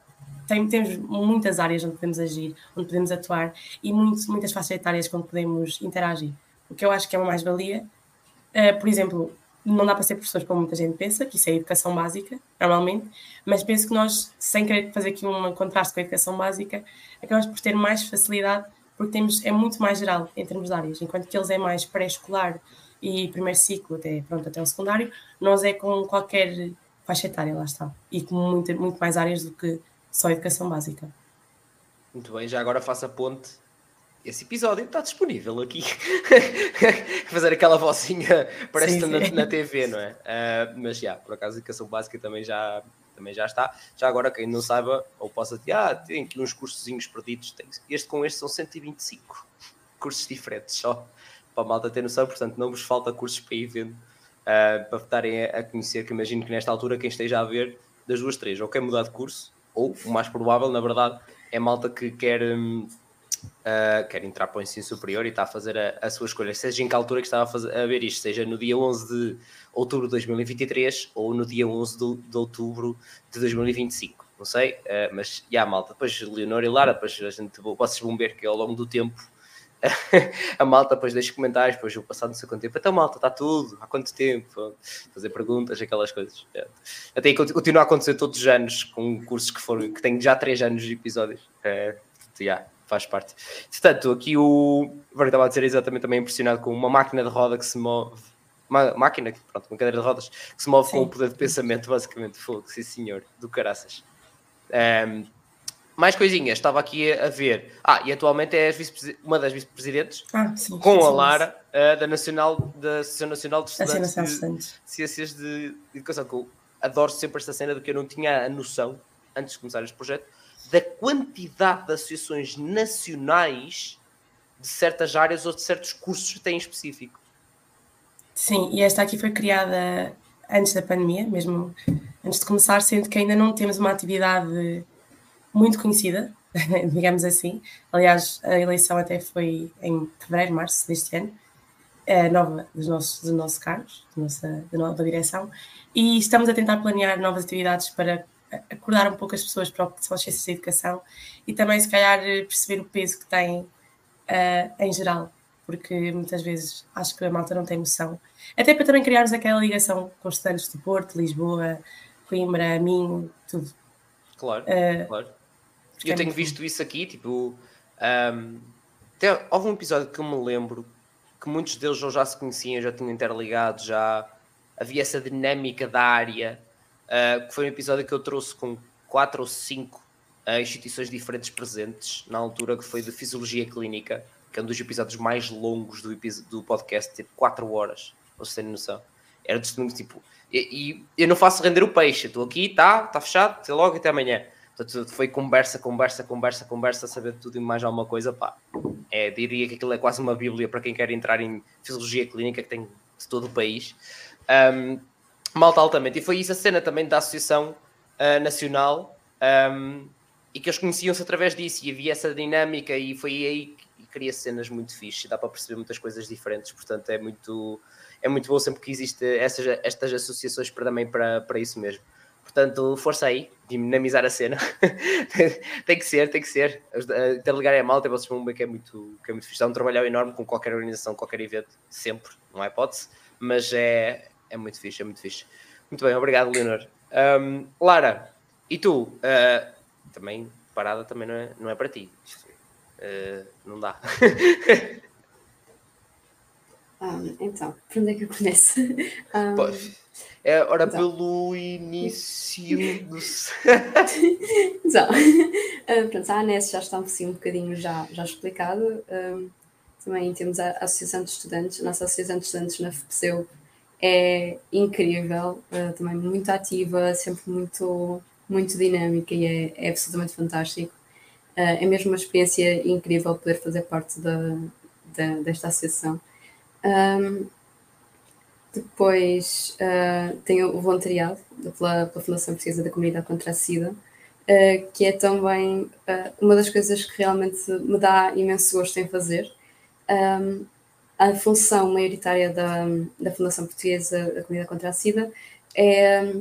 Tem, temos muitas áreas onde podemos agir, onde podemos atuar e muito, muitas faixas etárias onde podemos interagir. O que eu acho que é uma mais-valia. Uh, por exemplo, não dá para ser professores como muita gente pensa, que isso é educação básica, normalmente, mas penso que nós, sem querer fazer aqui um contraste com a educação básica, acabamos por ter mais facilidade, porque temos, é muito mais geral em termos de áreas, enquanto que eles é mais pré-escolar e primeiro ciclo, até, pronto, até o secundário, nós é com qualquer faixa etária, lá está, e com muito, muito mais áreas do que só educação básica. Muito bem, já agora faço a ponte esse episódio está disponível aqui. Fazer aquela vozinha, parece sim, sim. Na, na, TV, não é? Uh, mas já, por acaso, a educação básica também já, também já está. Já agora, quem não saiba, ou possa dizer, ah, tem aqui uns cursozinhos perdidos. Este com este são 125 cursos diferentes, só para a malta ter noção. Portanto, não vos falta cursos para ir vendo. uh, para estarem a conhecer, que imagino que nesta altura quem esteja a ver das duas, três, ou quer mudar de curso, ou o mais provável, na verdade, é malta que quer, uh, quer entrar para o ensino superior e está a fazer a, a sua escolha, seja em que altura que estava a, fazer, a ver isto, seja no dia 11 de outubro de 2023 ou no dia 11 de, de outubro de 2025. Não sei, uh, mas já, malta. Depois Leonor e Lara, depois a gente, vocês vão ver que ao longo do tempo a malta depois deixa comentários, depois o passado não sei quanto tempo, então malta, está tudo, há quanto tempo? Fazer perguntas, aquelas coisas. É. Até continua a acontecer todos os anos com cursos que foram, que têm já 3 anos de episódios. É, já, faz parte. Portanto, aqui o. Agora estava a dizer exatamente também impressionado com uma máquina de roda que se move. Uma máquina, pronto, uma cadeira de rodas que se move sim. com o poder de pensamento, basicamente. Fogo, sim senhor, do caraças. Um, mais coisinhas, estava aqui a ver. Ah, e atualmente é uma das vice-presidentes ah, com a Lara uh, da Nacional, da Associação Nacional de Estudantes de, de Ciências de Educação. Que eu adoro sempre esta cena de que eu não tinha a noção, antes de começar este projeto, da quantidade de associações nacionais de certas áreas ou de certos cursos que têm específico. Sim, e esta aqui foi criada antes da pandemia, mesmo antes de começar, sendo que ainda não temos uma atividade muito conhecida, digamos assim. Aliás, a eleição até foi em fevereiro, março deste ano, nova dos nossos, dos nossos cargos, da nossa da nova direção, e estamos a tentar planear novas atividades para acordar um pouco as pessoas para o que são as ciências da educação e também, se calhar, perceber o peso que têm uh, em geral, porque muitas vezes acho que a malta não tem noção. Até para também criarmos aquela ligação com os estudantes de Porto, Lisboa, Coimbra, Minho, tudo. Claro, uh, claro. Eu tenho visto isso aqui, tipo. Um, até, houve um episódio que eu me lembro que muitos deles já se conheciam, já tinham interligado, já havia essa dinâmica da área. Uh, que foi um episódio que eu trouxe com quatro ou cinco uh, instituições diferentes presentes na altura, que foi de Fisiologia Clínica, que é um dos episódios mais longos do, do podcast, tipo 4 horas, vocês terem noção. Era testemunho tipo. E, e, eu não faço render o peixe, estou aqui, está tá fechado, até logo, até amanhã. Portanto, foi conversa, conversa, conversa, conversa, saber tudo e mais alguma coisa, pá. É, diria que aquilo é quase uma bíblia para quem quer entrar em fisiologia clínica, que tem de todo o país. Um, malta altamente. E foi isso a cena também da Associação uh, Nacional, um, e que eles conheciam-se através disso, e havia essa dinâmica, e foi aí que cria cenas muito fixe, dá para perceber muitas coisas diferentes, portanto é muito, é muito bom sempre que existem estas associações para, também para, para isso mesmo. Portanto, força aí, dinamizar a cena. tem que ser, tem que ser. Interligar é malta, vocês vão ver que é muito, que é muito fixe. Dá um trabalho enorme com qualquer organização, qualquer evento, sempre, não há hipótese, mas é, é muito fixe, é muito fixe. Muito bem, obrigado, Leonor. Um, Lara, e tu? Uh, também, parada também não é, não é para ti. Uh, não dá. um, então, por onde é que eu começo? Um, é, ora, Exato. pelo início do. Exato. Uh, pronto, a ANES já está assim um bocadinho já, já explicado. Uh, também temos a Associação de Estudantes, a nossa Associação de Estudantes na FPCEU é incrível, uh, também muito ativa, sempre muito, muito dinâmica e é, é absolutamente fantástico. É mesmo uma experiência incrível poder fazer parte da, da desta associação. Um, depois uh, o voluntariado pela, pela Fundação Portuguesa da Comunidade contra a SIDA, uh, que é também uh, uma das coisas que realmente me dá imenso gosto em fazer. Um, a função maioritária da, da Fundação Portuguesa da Comunidade contra a SIDA é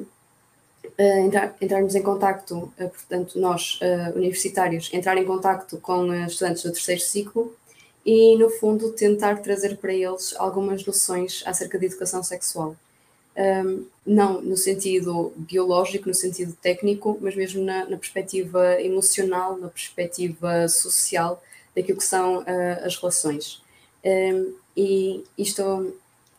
entrar, entrarmos em contacto, portanto, nós universitários, entrar em contacto com estudantes do terceiro ciclo e, no fundo, tentar trazer para eles algumas noções acerca de educação sexual. Um, não no sentido biológico, no sentido técnico, mas mesmo na, na perspectiva emocional, na perspectiva social daquilo que são uh, as relações. Um, e isto,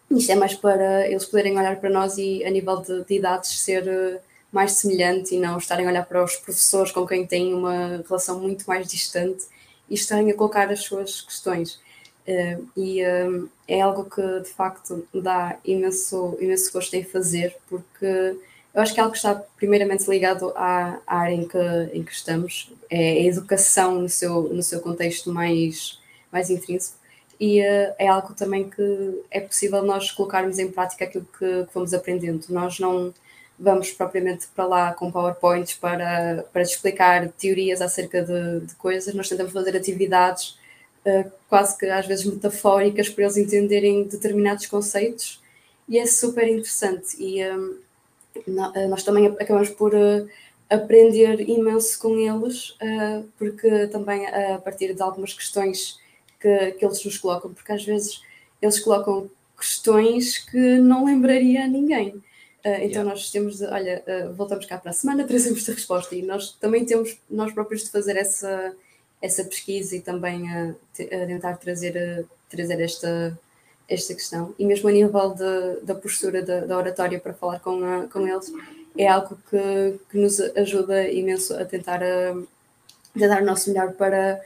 isto é mais para eles poderem olhar para nós e, a nível de, de idades, ser uh, mais semelhante e não estarem a olhar para os professores com quem têm uma relação muito mais distante e estarem a colocar as suas questões. Uh, e uh, é algo que de facto dá imenso, imenso gosto em fazer, porque eu acho que é algo que está primeiramente ligado à, à área em que, em que estamos, é a educação no seu, no seu contexto mais, mais intrínseco, e uh, é algo também que é possível nós colocarmos em prática aquilo que, que fomos aprendendo. Nós não vamos propriamente para lá com PowerPoints para, para explicar teorias acerca de, de coisas, nós tentamos fazer atividades uh, quase que às vezes metafóricas para eles entenderem determinados conceitos. E é super interessante. E um, nós também acabamos por uh, aprender imenso com eles, uh, porque também a partir de algumas questões que, que eles nos colocam, porque às vezes eles colocam questões que não lembraria a ninguém. Uh, então yeah. nós temos de, olha, uh, voltamos cá para a semana, trazemos a resposta e nós também temos nós próprios de fazer essa, essa pesquisa e também a, a tentar trazer, trazer esta, esta questão. E mesmo a nível de, da postura da, da oratória para falar com, a, com eles, é algo que, que nos ajuda imenso a tentar a, a dar o nosso melhor para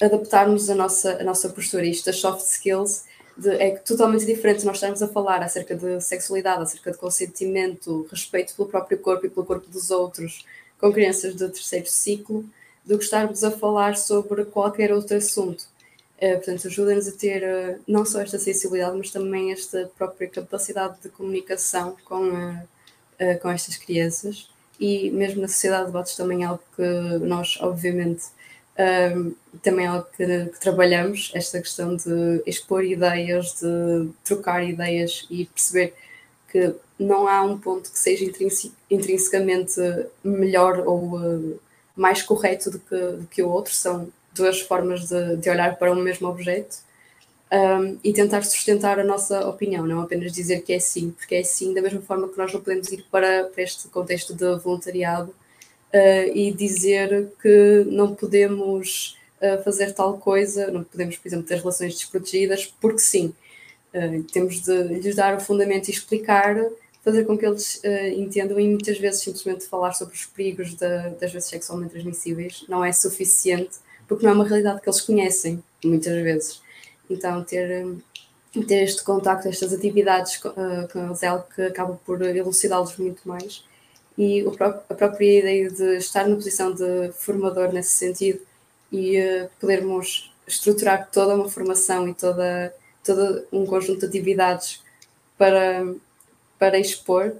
adaptarmos a nossa, a nossa postura. Isto das soft skills de, é totalmente diferente nós estarmos a falar acerca de sexualidade, acerca de consentimento, respeito pelo próprio corpo e pelo corpo dos outros, com crianças do terceiro ciclo, do que estarmos a falar sobre qualquer outro assunto. Uh, portanto, ajuda-nos a ter uh, não só esta sensibilidade, mas também esta própria capacidade de comunicação com, uh, com estas crianças. E mesmo na sociedade de debates também é algo que nós, obviamente, também é algo que, que, trabalhamos, esta questão de expor ideias, de trocar ideias e perceber que não há um ponto que seja intrinsecamente melhor ou uh, mais correto do que, do que o outro, são duas formas de, de olhar para um mesmo objeto um, e tentar sustentar a nossa opinião, não apenas dizer que é sim, porque é sim da mesma forma que nós não podemos ir para, para este contexto de voluntariado e dizer que não podemos uh, fazer tal coisa, não podemos, por exemplo, ter relações desprotegidas, porque sim. Uh, temos de lhes dar o fundamento e explicar, fazer com que eles entendam e muitas vezes simplesmente falar sobre os perigos da, das vezes sexualmente transmissíveis não é suficiente, porque não é uma realidade que eles conhecem, muitas vezes. Então, ter ter este contacto, estas atividades uh, com eles é algo que acaba por elucidá-los muito mais e a própria ideia de estar na posição de formador nesse sentido e uh, podermos estruturar toda uma formação e toda, todo um conjunto de atividades para, para expor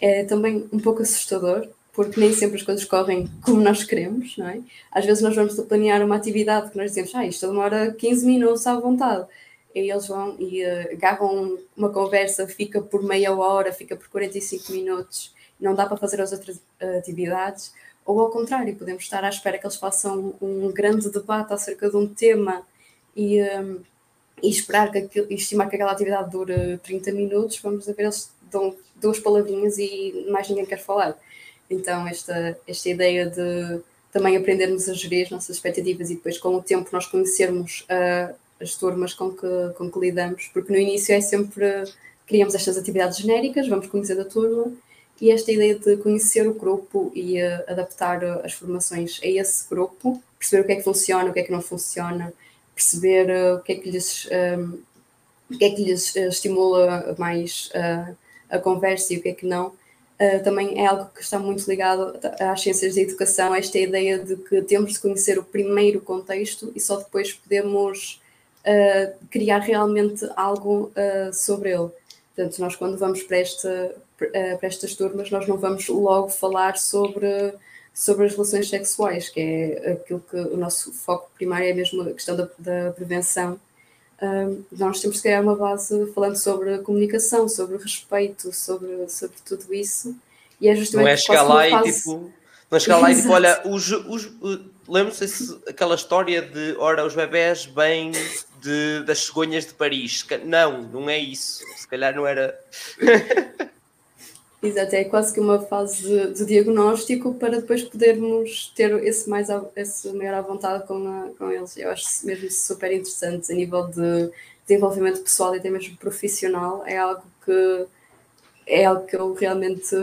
é também um pouco assustador, porque nem sempre as coisas correm como nós queremos, não é? Às vezes nós vamos planear uma atividade que nós dizemos, ah, isto demora 15 minutos à vontade. E eles vão e uh, agarram uma conversa, fica por meia hora, fica por 45 minutos não dá para fazer as outras eh, atividades, ou ao contrário, podemos estar à espera que eles façam um grande debate acerca de um tema e, um, ehm, e esperar que aquilo, e estimar que aquela atividade dure 30 minutos, vamos ver, eles dão duas palavrinhas e mais ninguém quer falar. Então, esta, esta ideia de também aprendermos a gerir as nossas expectativas e depois, com o tempo, nós conhecermos uh, as turmas com que, com que lidamos, porque no início é sempre criamos estas atividades genéricas, vamos conhecer a turma e esta ideia de conhecer o grupo e uh, adaptar uh, as formações a esse grupo, perceber o que é que funciona, o que é que não funciona, perceber uh, o que é que lhes, um, o que é que lhes estimula mais a conversa e o que é que não. também é algo que está muito ligado às ciências da educação, esta ideia de que temos de conhecer o primeiro contexto e só depois podemos criar realmente algo sobre ele. Portanto, nós quando vamos para esta, eh, para estas turmas, nós não vamos logo falar sobre, sobre as relações sexuais, que é aquilo que o nosso foco primário é mesmo a questão da, da prevenção. Um, nós temos que criar uma base falando sobre comunicação, sobre respeito, sobre, sobre tudo isso. E é justamente não é chegar lá fase... e tipo. Não é chegar lá e tipo, olha, os, os, lembram-se aquela história de ora, os bebés bem de, das cegonhas de Paris. Não, não é isso. Se calhar não era. Exato, é quase que uma fase de, diagnóstico para depois podermos ter esse, mais, esse maior à vontade com, a, com eles. Eu acho mesmo super interessante a nível de desenvolvimento pessoal e até mesmo profissional. É algo que é algo que eu realmente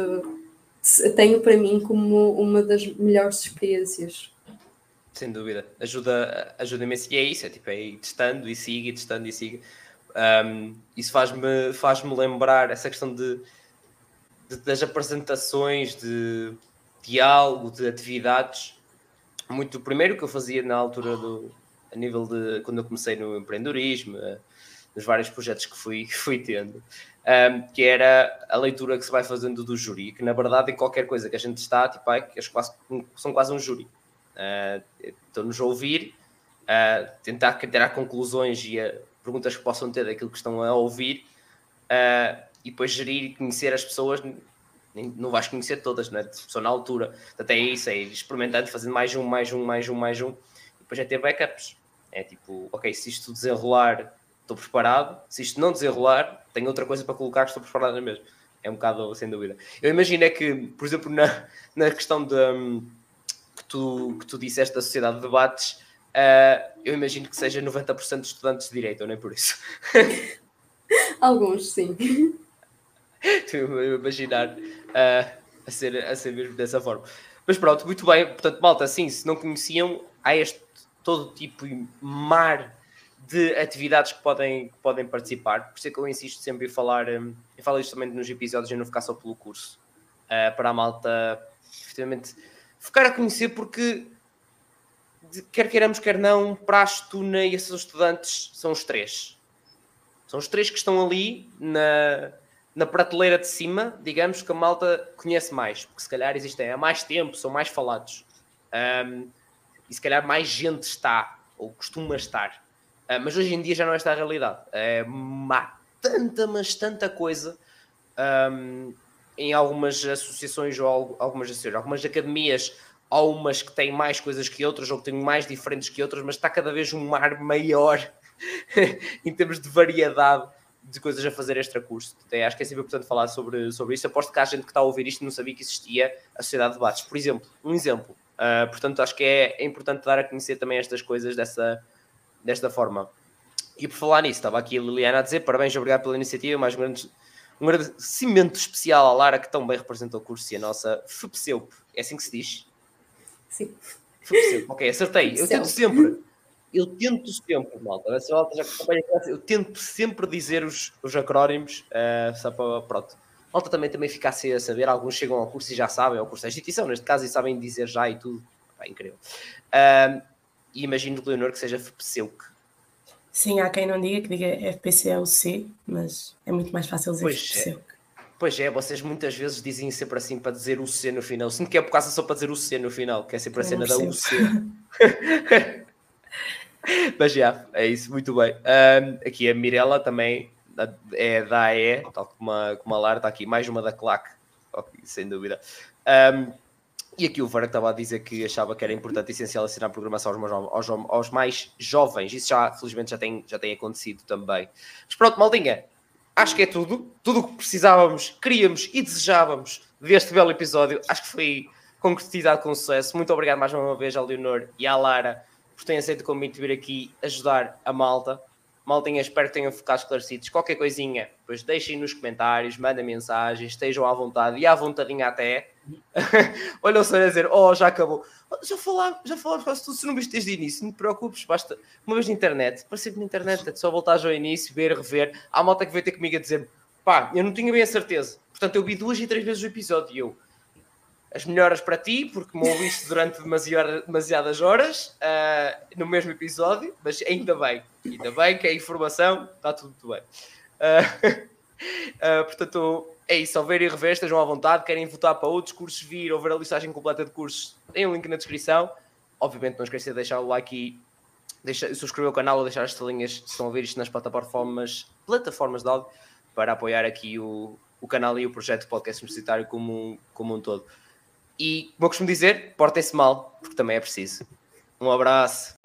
tenho para mim como uma das melhores experiências. Sem dúvida, ajuda, ajuda imenso. E é isso, é tipo, é ir testando e siga, testando e siga. Um, isso faz-me faz -me lembrar essa questão de de, das apresentações, de diálogo, de atividades. Muito o primeiro que eu fazia na altura do, a nível de quando eu comecei no empreendedorismo, uh, nos vários projetos que fui, fui tendo, um, que era a leitura que se vai fazendo do júri, que na verdade em qualquer coisa que a gente está, tipo, é, que quase, são quase um júri. Uh, Estão-nos a ouvir, uh, tentar tirar conclusões e uh, perguntas que possam ter daquilo que estão a ouvir, e depois gerir e conhecer as pessoas. Não vais conhecer todas, não é? Só na altura. Até é isso, é ir experimentando, fazendo mais um, mais um, mais um, mais um, e depois é ter backups. É tipo, ok, se isto desenrolar estou preparado. Se isto não desenrolar, tenho outra coisa para colocar estou preparado na mesma. É um bocado sem dúvida. Eu imagino é que, por exemplo, na, na questão de, um, que, tu, que tu disseste da sociedade de debates, uh, eu imagino que seja 90% de estudantes de direito, ou nem por isso. Alguns, sim. Imaginar uh, a, ser, a ser mesmo dessa forma. Mas pronto, muito bem. Portanto, malta, assim, se não conheciam, há este todo tipo de mar de atividades que podem, que podem participar. Por isso é que eu insisto sempre em falar, um, e falo isto também nos episódios, e não ficar só pelo curso, uh, para a malta efetivamente ficar a conhecer, porque quer queiramos, quer não, Praxe, Tuna e esses estudantes são os três. São os três que estão ali na, na prateleira de cima, digamos, que a malta conhece mais, porque se calhar existem há mais tempo, são mais falados. Um, e se calhar mais gente está, ou costuma estar. Uh, mas hoje em dia já não é esta a realidade. É, há tanta, mas tanta coisa um, em algumas associações ou algumas associações, algumas academias, há umas que têm mais coisas que outras ou que têm mais diferentes que outras, mas está cada vez um mar maior em termos de variedade de coisas a fazer extra curso. Até acho que é sempre importante falar sobre, sobre isso. Aposto que há gente que está a ouvir isto e não sabia que existia a Sociedade de Debates. Por exemplo, um exemplo. Uh, portanto, acho que é, é importante dar a conhecer também estas coisas dessa, desta forma. E por falar nisso, estava aqui a Liliana a dizer parabéns, obrigado pela iniciativa, mais um, grande, um agradecimento especial à Lara, que tão bem representou o curso e a nossa FPSEUP. É assim que se diz? Sim. FPSEUP, ok, acertei. Eu tento sempre, eu tento sempre, malta, se malta já acompanha eu tento sempre dizer os, os acrónimos, uh, só para, pronto. Malta também, também ficasse a saber, alguns chegam ao curso e já sabem, ao curso de instituição, neste caso, e sabem dizer já e tudo. É incrível. Uh, e imagino, Leonor, que seja FPCUC. Sim, há quem não diga que diga FPCLC, mas é muito mais fácil dizer pois FPCUC. É. Pois é, vocês muitas vezes dizem sempre assim para dizer o C no final. Sinto que é por causa só para dizer o C no final, que é sempre a cena da UC. Mas já, é isso, muito bem. Um, aqui a Mirella também é da AE, tal como a, como a Lara, está aqui mais uma da okay, sem dúvida. Um, e aqui o Vera estava a dizer que achava que era importante e essencial ensinar programação aos, aos, aos, mais jovens. Isso já, felizmente, já tem, já tem acontecido também. Mas pronto, maldinha, acho que é tudo. Tudo o que precisávamos, queríamos e desejávamos deste belo episódio. Acho que foi concretizado com sucesso. Muito obrigado mais uma vez ao Leonor e à Lara por terem aceito o convite de vir aqui ajudar a malta. Maltinha, espero que tenham ficado esclarecidos. Qualquer coisinha, depois deixem nos comentários, mandem mensagens, estejam à vontade e à vontadinha até. Olha o senhor a dizer, oh, já acabou. Já falámos, já falámos quase tudo. Se não viste desde o início, não te preocupes, basta uma vez na internet, para sempre na internet, é só voltar ao início, ver, rever. Há malta que veio ter comigo a dizer, pá, eu não tinha bem a certeza. Portanto, eu vi duas e três vezes o episódio e eu as melhoras para ti, porque me ouviste durante demasiadas horas uh, no mesmo episódio, mas ainda bem, ainda bem que a informação está tudo muito bem. Uh, uh, portanto, é isso, ao ver e rever, estejam à vontade, querem votar para outros cursos, vir ou ver a listagem completa de cursos, tem um link na descrição. Obviamente, não esqueça de deixar o like e deixa, subscrever o canal ou deixar as estrelinhas se estão a ver isto nas plataformas, plataformas de áudio para apoiar aqui o, o canal e o projeto podcast universitário como, como um todo. E, como eu costumo dizer, portem-se mal, porque também é preciso. Um abraço.